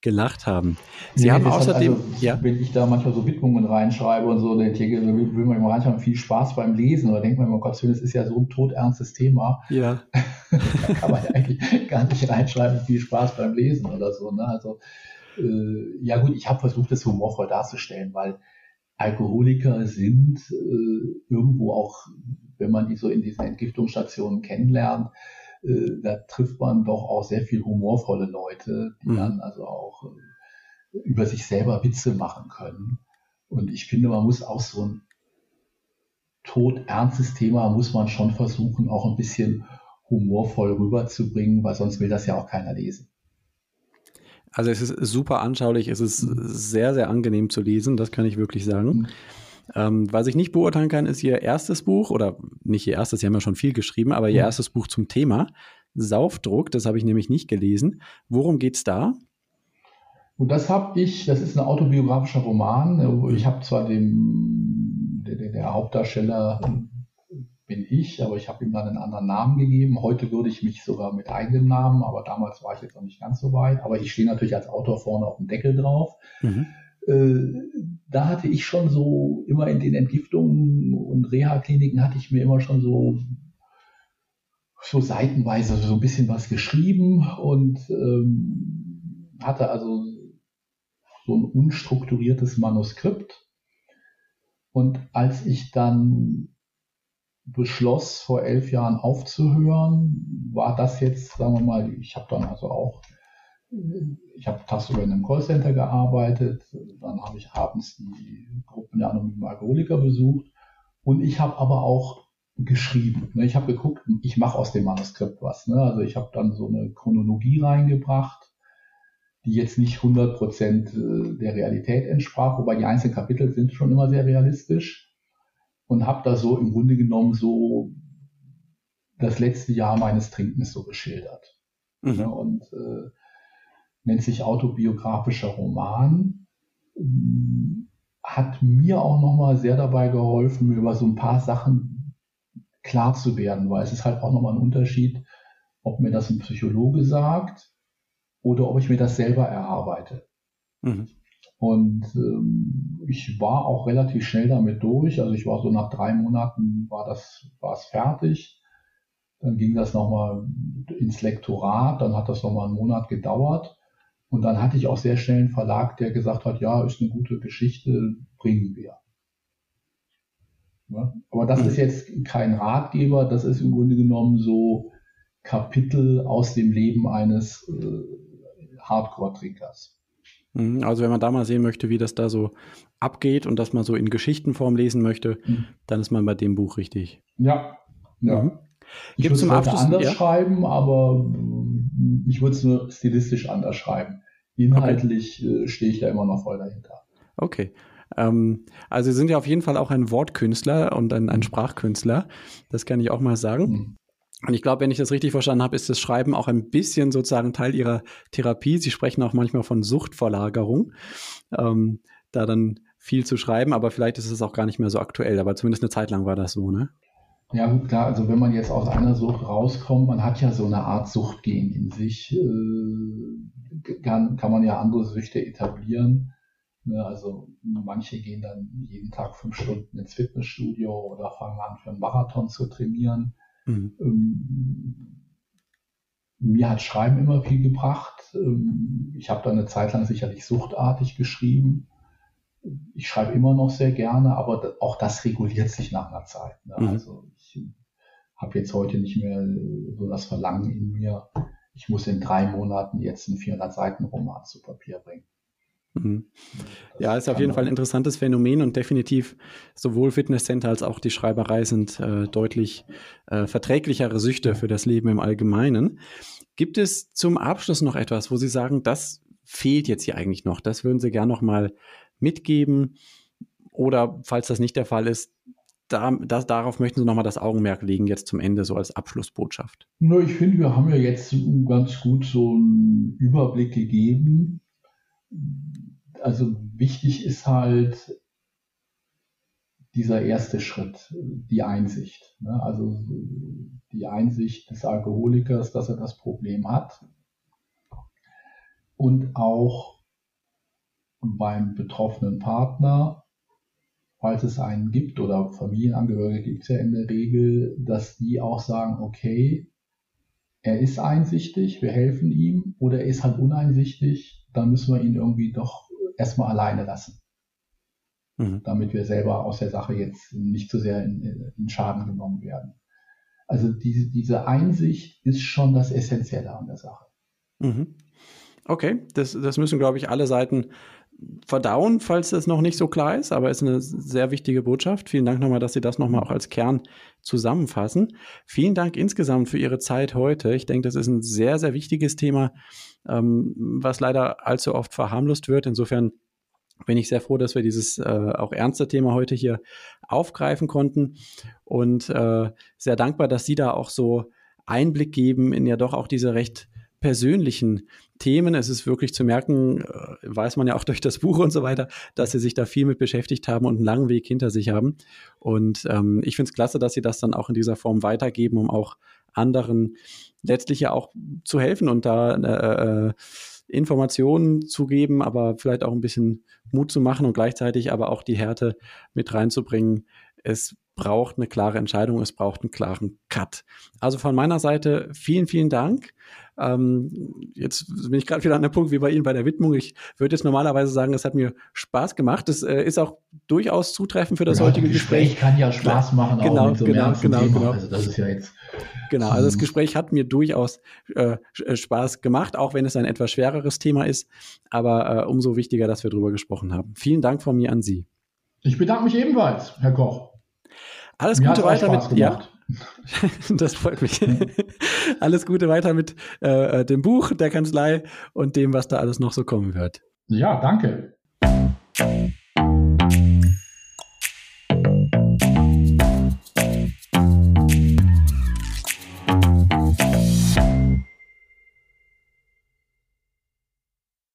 gelacht haben. Sie nee, haben außerdem,
also, ja? wenn ich da manchmal so Widmungen reinschreibe und so, dann will man immer manchmal viel Spaß beim Lesen oder denkt man immer, Gott, das ist ja so ein todernstes Thema.
Ja.
da kann man ja eigentlich gar nicht reinschreiben, viel Spaß beim Lesen oder so. Ne? Also, äh, ja gut, ich habe versucht, das humorvoll darzustellen, weil Alkoholiker sind äh, irgendwo auch wenn man die so in diesen Entgiftungsstationen kennenlernt, äh, da trifft man doch auch sehr viel humorvolle Leute, die mhm. dann also auch äh, über sich selber Witze machen können. Und ich finde, man muss auch so ein todernstes Thema muss man schon versuchen, auch ein bisschen humorvoll rüberzubringen, weil sonst will das ja auch keiner lesen.
Also es ist super anschaulich, es ist sehr, sehr angenehm zu lesen, das kann ich wirklich sagen. Mhm. Ähm, was ich nicht beurteilen kann, ist ihr erstes Buch, oder nicht ihr erstes, sie haben ja schon viel geschrieben, aber ihr ja. erstes Buch zum Thema, Saufdruck, das habe ich nämlich nicht gelesen. Worum geht es da?
Und das habe ich, das ist ein autobiografischer Roman. Ich habe zwar dem, der, der Hauptdarsteller bin ich, aber ich habe ihm dann einen anderen Namen gegeben. Heute würde ich mich sogar mit eigenem Namen, aber damals war ich jetzt noch nicht ganz so weit. Aber ich stehe natürlich als Autor vorne auf dem Deckel drauf. Mhm. Äh, da hatte ich schon so immer in den Entgiftungen und Reha-Kliniken hatte ich mir immer schon so so seitenweise so ein bisschen was geschrieben und ähm, hatte also so ein unstrukturiertes Manuskript. Und als ich dann beschloss, vor elf Jahren aufzuhören, war das jetzt, sagen wir mal, ich habe dann also auch ich habe tagsüber in einem Callcenter gearbeitet, dann habe ich abends die Gruppen der anonymen Alkoholiker besucht und ich habe aber auch geschrieben. Ne? Ich habe geguckt, ich mache aus dem Manuskript was. Ne? Also ich habe dann so eine Chronologie reingebracht, die jetzt nicht 100% äh, der Realität entsprach, wobei die einzelnen Kapitel sind schon immer sehr realistisch und habe da so im Grunde genommen so das letzte Jahr meines Trinkens so geschildert. Mhm. Ne? Und äh, nennt sich autobiografischer Roman, hat mir auch nochmal sehr dabei geholfen, mir über so ein paar Sachen klar zu werden, weil es ist halt auch nochmal ein Unterschied, ob mir das ein Psychologe sagt oder ob ich mir das selber erarbeite. Mhm. Und ähm, ich war auch relativ schnell damit durch. Also ich war so nach drei Monaten war das, war es fertig. Dann ging das nochmal ins Lektorat, dann hat das nochmal einen Monat gedauert. Und dann hatte ich auch sehr schnell einen Verlag, der gesagt hat, ja, ist eine gute Geschichte, bringen wir. Ja, aber das ist jetzt kein Ratgeber, das ist im Grunde genommen so Kapitel aus dem Leben eines äh, Hardcore-Trinkers.
Mhm, also wenn man da mal sehen möchte, wie das da so abgeht und das mal so in Geschichtenform lesen möchte, mhm. dann ist man bei dem Buch richtig.
Ja, ja. Mhm. Ich würde es anders ja? schreiben, aber ich würde es nur stilistisch anders schreiben. Inhaltlich okay. äh, stehe ich da immer noch voll dahinter.
Okay. Ähm, also Sie sind ja auf jeden Fall auch ein Wortkünstler und ein, ein Sprachkünstler. Das kann ich auch mal sagen. Mhm. Und ich glaube, wenn ich das richtig verstanden habe, ist das Schreiben auch ein bisschen sozusagen Teil Ihrer Therapie. Sie sprechen auch manchmal von Suchtverlagerung. Ähm, da dann viel zu schreiben, aber vielleicht ist es auch gar nicht mehr so aktuell. Aber zumindest eine Zeit lang war das so, ne?
Ja, gut, klar, also wenn man jetzt aus einer Sucht rauskommt, man hat ja so eine Art Suchtgen in sich, äh, kann, kann man ja andere Süchte etablieren. Ne, also manche gehen dann jeden Tag fünf Stunden ins Fitnessstudio oder fangen an für einen Marathon zu trainieren. Mhm. Ähm, mir hat Schreiben immer viel gebracht. Ähm, ich habe da eine Zeit lang sicherlich suchtartig geschrieben ich schreibe immer noch sehr gerne, aber auch das reguliert sich nach einer Zeit. Ne? Mhm. Also habe jetzt heute nicht mehr so das Verlangen in mir, ich muss in drei Monaten jetzt einen 400 Seiten Roman zu Papier bringen.
Mhm. Ja, ist auf jeden Fall ein interessantes Phänomen und definitiv sowohl Fitnesscenter als auch die Schreiberei sind äh, deutlich äh, verträglichere Süchte für das Leben im Allgemeinen. Gibt es zum Abschluss noch etwas, wo Sie sagen, das fehlt jetzt hier eigentlich noch? Das würden Sie gerne noch mal mitgeben? Oder falls das nicht der Fall ist, da, das, darauf möchten Sie nochmal das Augenmerk legen, jetzt zum Ende, so als Abschlussbotschaft?
Na, ich finde, wir haben ja jetzt ganz gut so einen Überblick gegeben. Also wichtig ist halt, dieser erste Schritt, die Einsicht. Ne? Also die Einsicht des Alkoholikers, dass er das Problem hat. Und auch beim betroffenen Partner, falls es einen gibt oder Familienangehörige gibt es ja in der Regel, dass die auch sagen, okay, er ist einsichtig, wir helfen ihm, oder er ist halt uneinsichtig, dann müssen wir ihn irgendwie doch erstmal alleine lassen mhm. damit wir selber aus der Sache jetzt nicht zu so sehr in, in, Schaden genommen werden. Also diese, diese Einsicht ist schon das Essentielle an der Sache.
Mhm. Okay, das, das müssen, glaube ich, alle Seiten verdauen, falls das noch nicht so klar ist, aber es ist eine sehr wichtige Botschaft. Vielen Dank nochmal, dass Sie das nochmal auch als Kern zusammenfassen. Vielen Dank insgesamt für Ihre Zeit heute. Ich denke, das ist ein sehr, sehr wichtiges Thema, ähm, was leider allzu oft verharmlost wird. Insofern bin ich sehr froh, dass wir dieses äh, auch ernste Thema heute hier aufgreifen konnten und äh, sehr dankbar, dass Sie da auch so Einblick geben in ja doch auch diese recht persönlichen Themen. Es ist wirklich zu merken, äh, weiß man ja auch durch das Buch und so weiter, dass Sie sich da viel mit beschäftigt haben und einen langen Weg hinter sich haben. Und ähm, ich finde es klasse, dass Sie das dann auch in dieser Form weitergeben, um auch anderen letztlich ja auch zu helfen und da äh, äh Informationen zu geben, aber vielleicht auch ein bisschen Mut zu machen und gleichzeitig aber auch die Härte mit reinzubringen. Es braucht eine klare Entscheidung, es braucht einen klaren Cut. Also von meiner Seite vielen, vielen Dank. Ähm, jetzt bin ich gerade wieder an der Punkt wie bei Ihnen bei der Widmung. Ich würde jetzt normalerweise sagen, es hat mir Spaß gemacht. Das äh, ist auch durchaus zutreffend für das ja, heutige Gespräch.
Gespräch. kann ja Spaß machen,
genau, auch mit so genau, genau, Thema. genau.
Also das ist ja jetzt.
Genau, also das hm. Gespräch hat mir durchaus äh, äh, Spaß gemacht, auch wenn es ein etwas schwereres Thema ist. Aber äh, umso wichtiger, dass wir darüber gesprochen haben. Vielen Dank von mir an Sie.
Ich bedanke mich ebenfalls, Herr Koch.
Alles Mir Gute weiter mit. Ja, das freut mich. alles Gute weiter mit äh, dem Buch, der Kanzlei und dem, was da alles noch so kommen wird.
Ja, danke.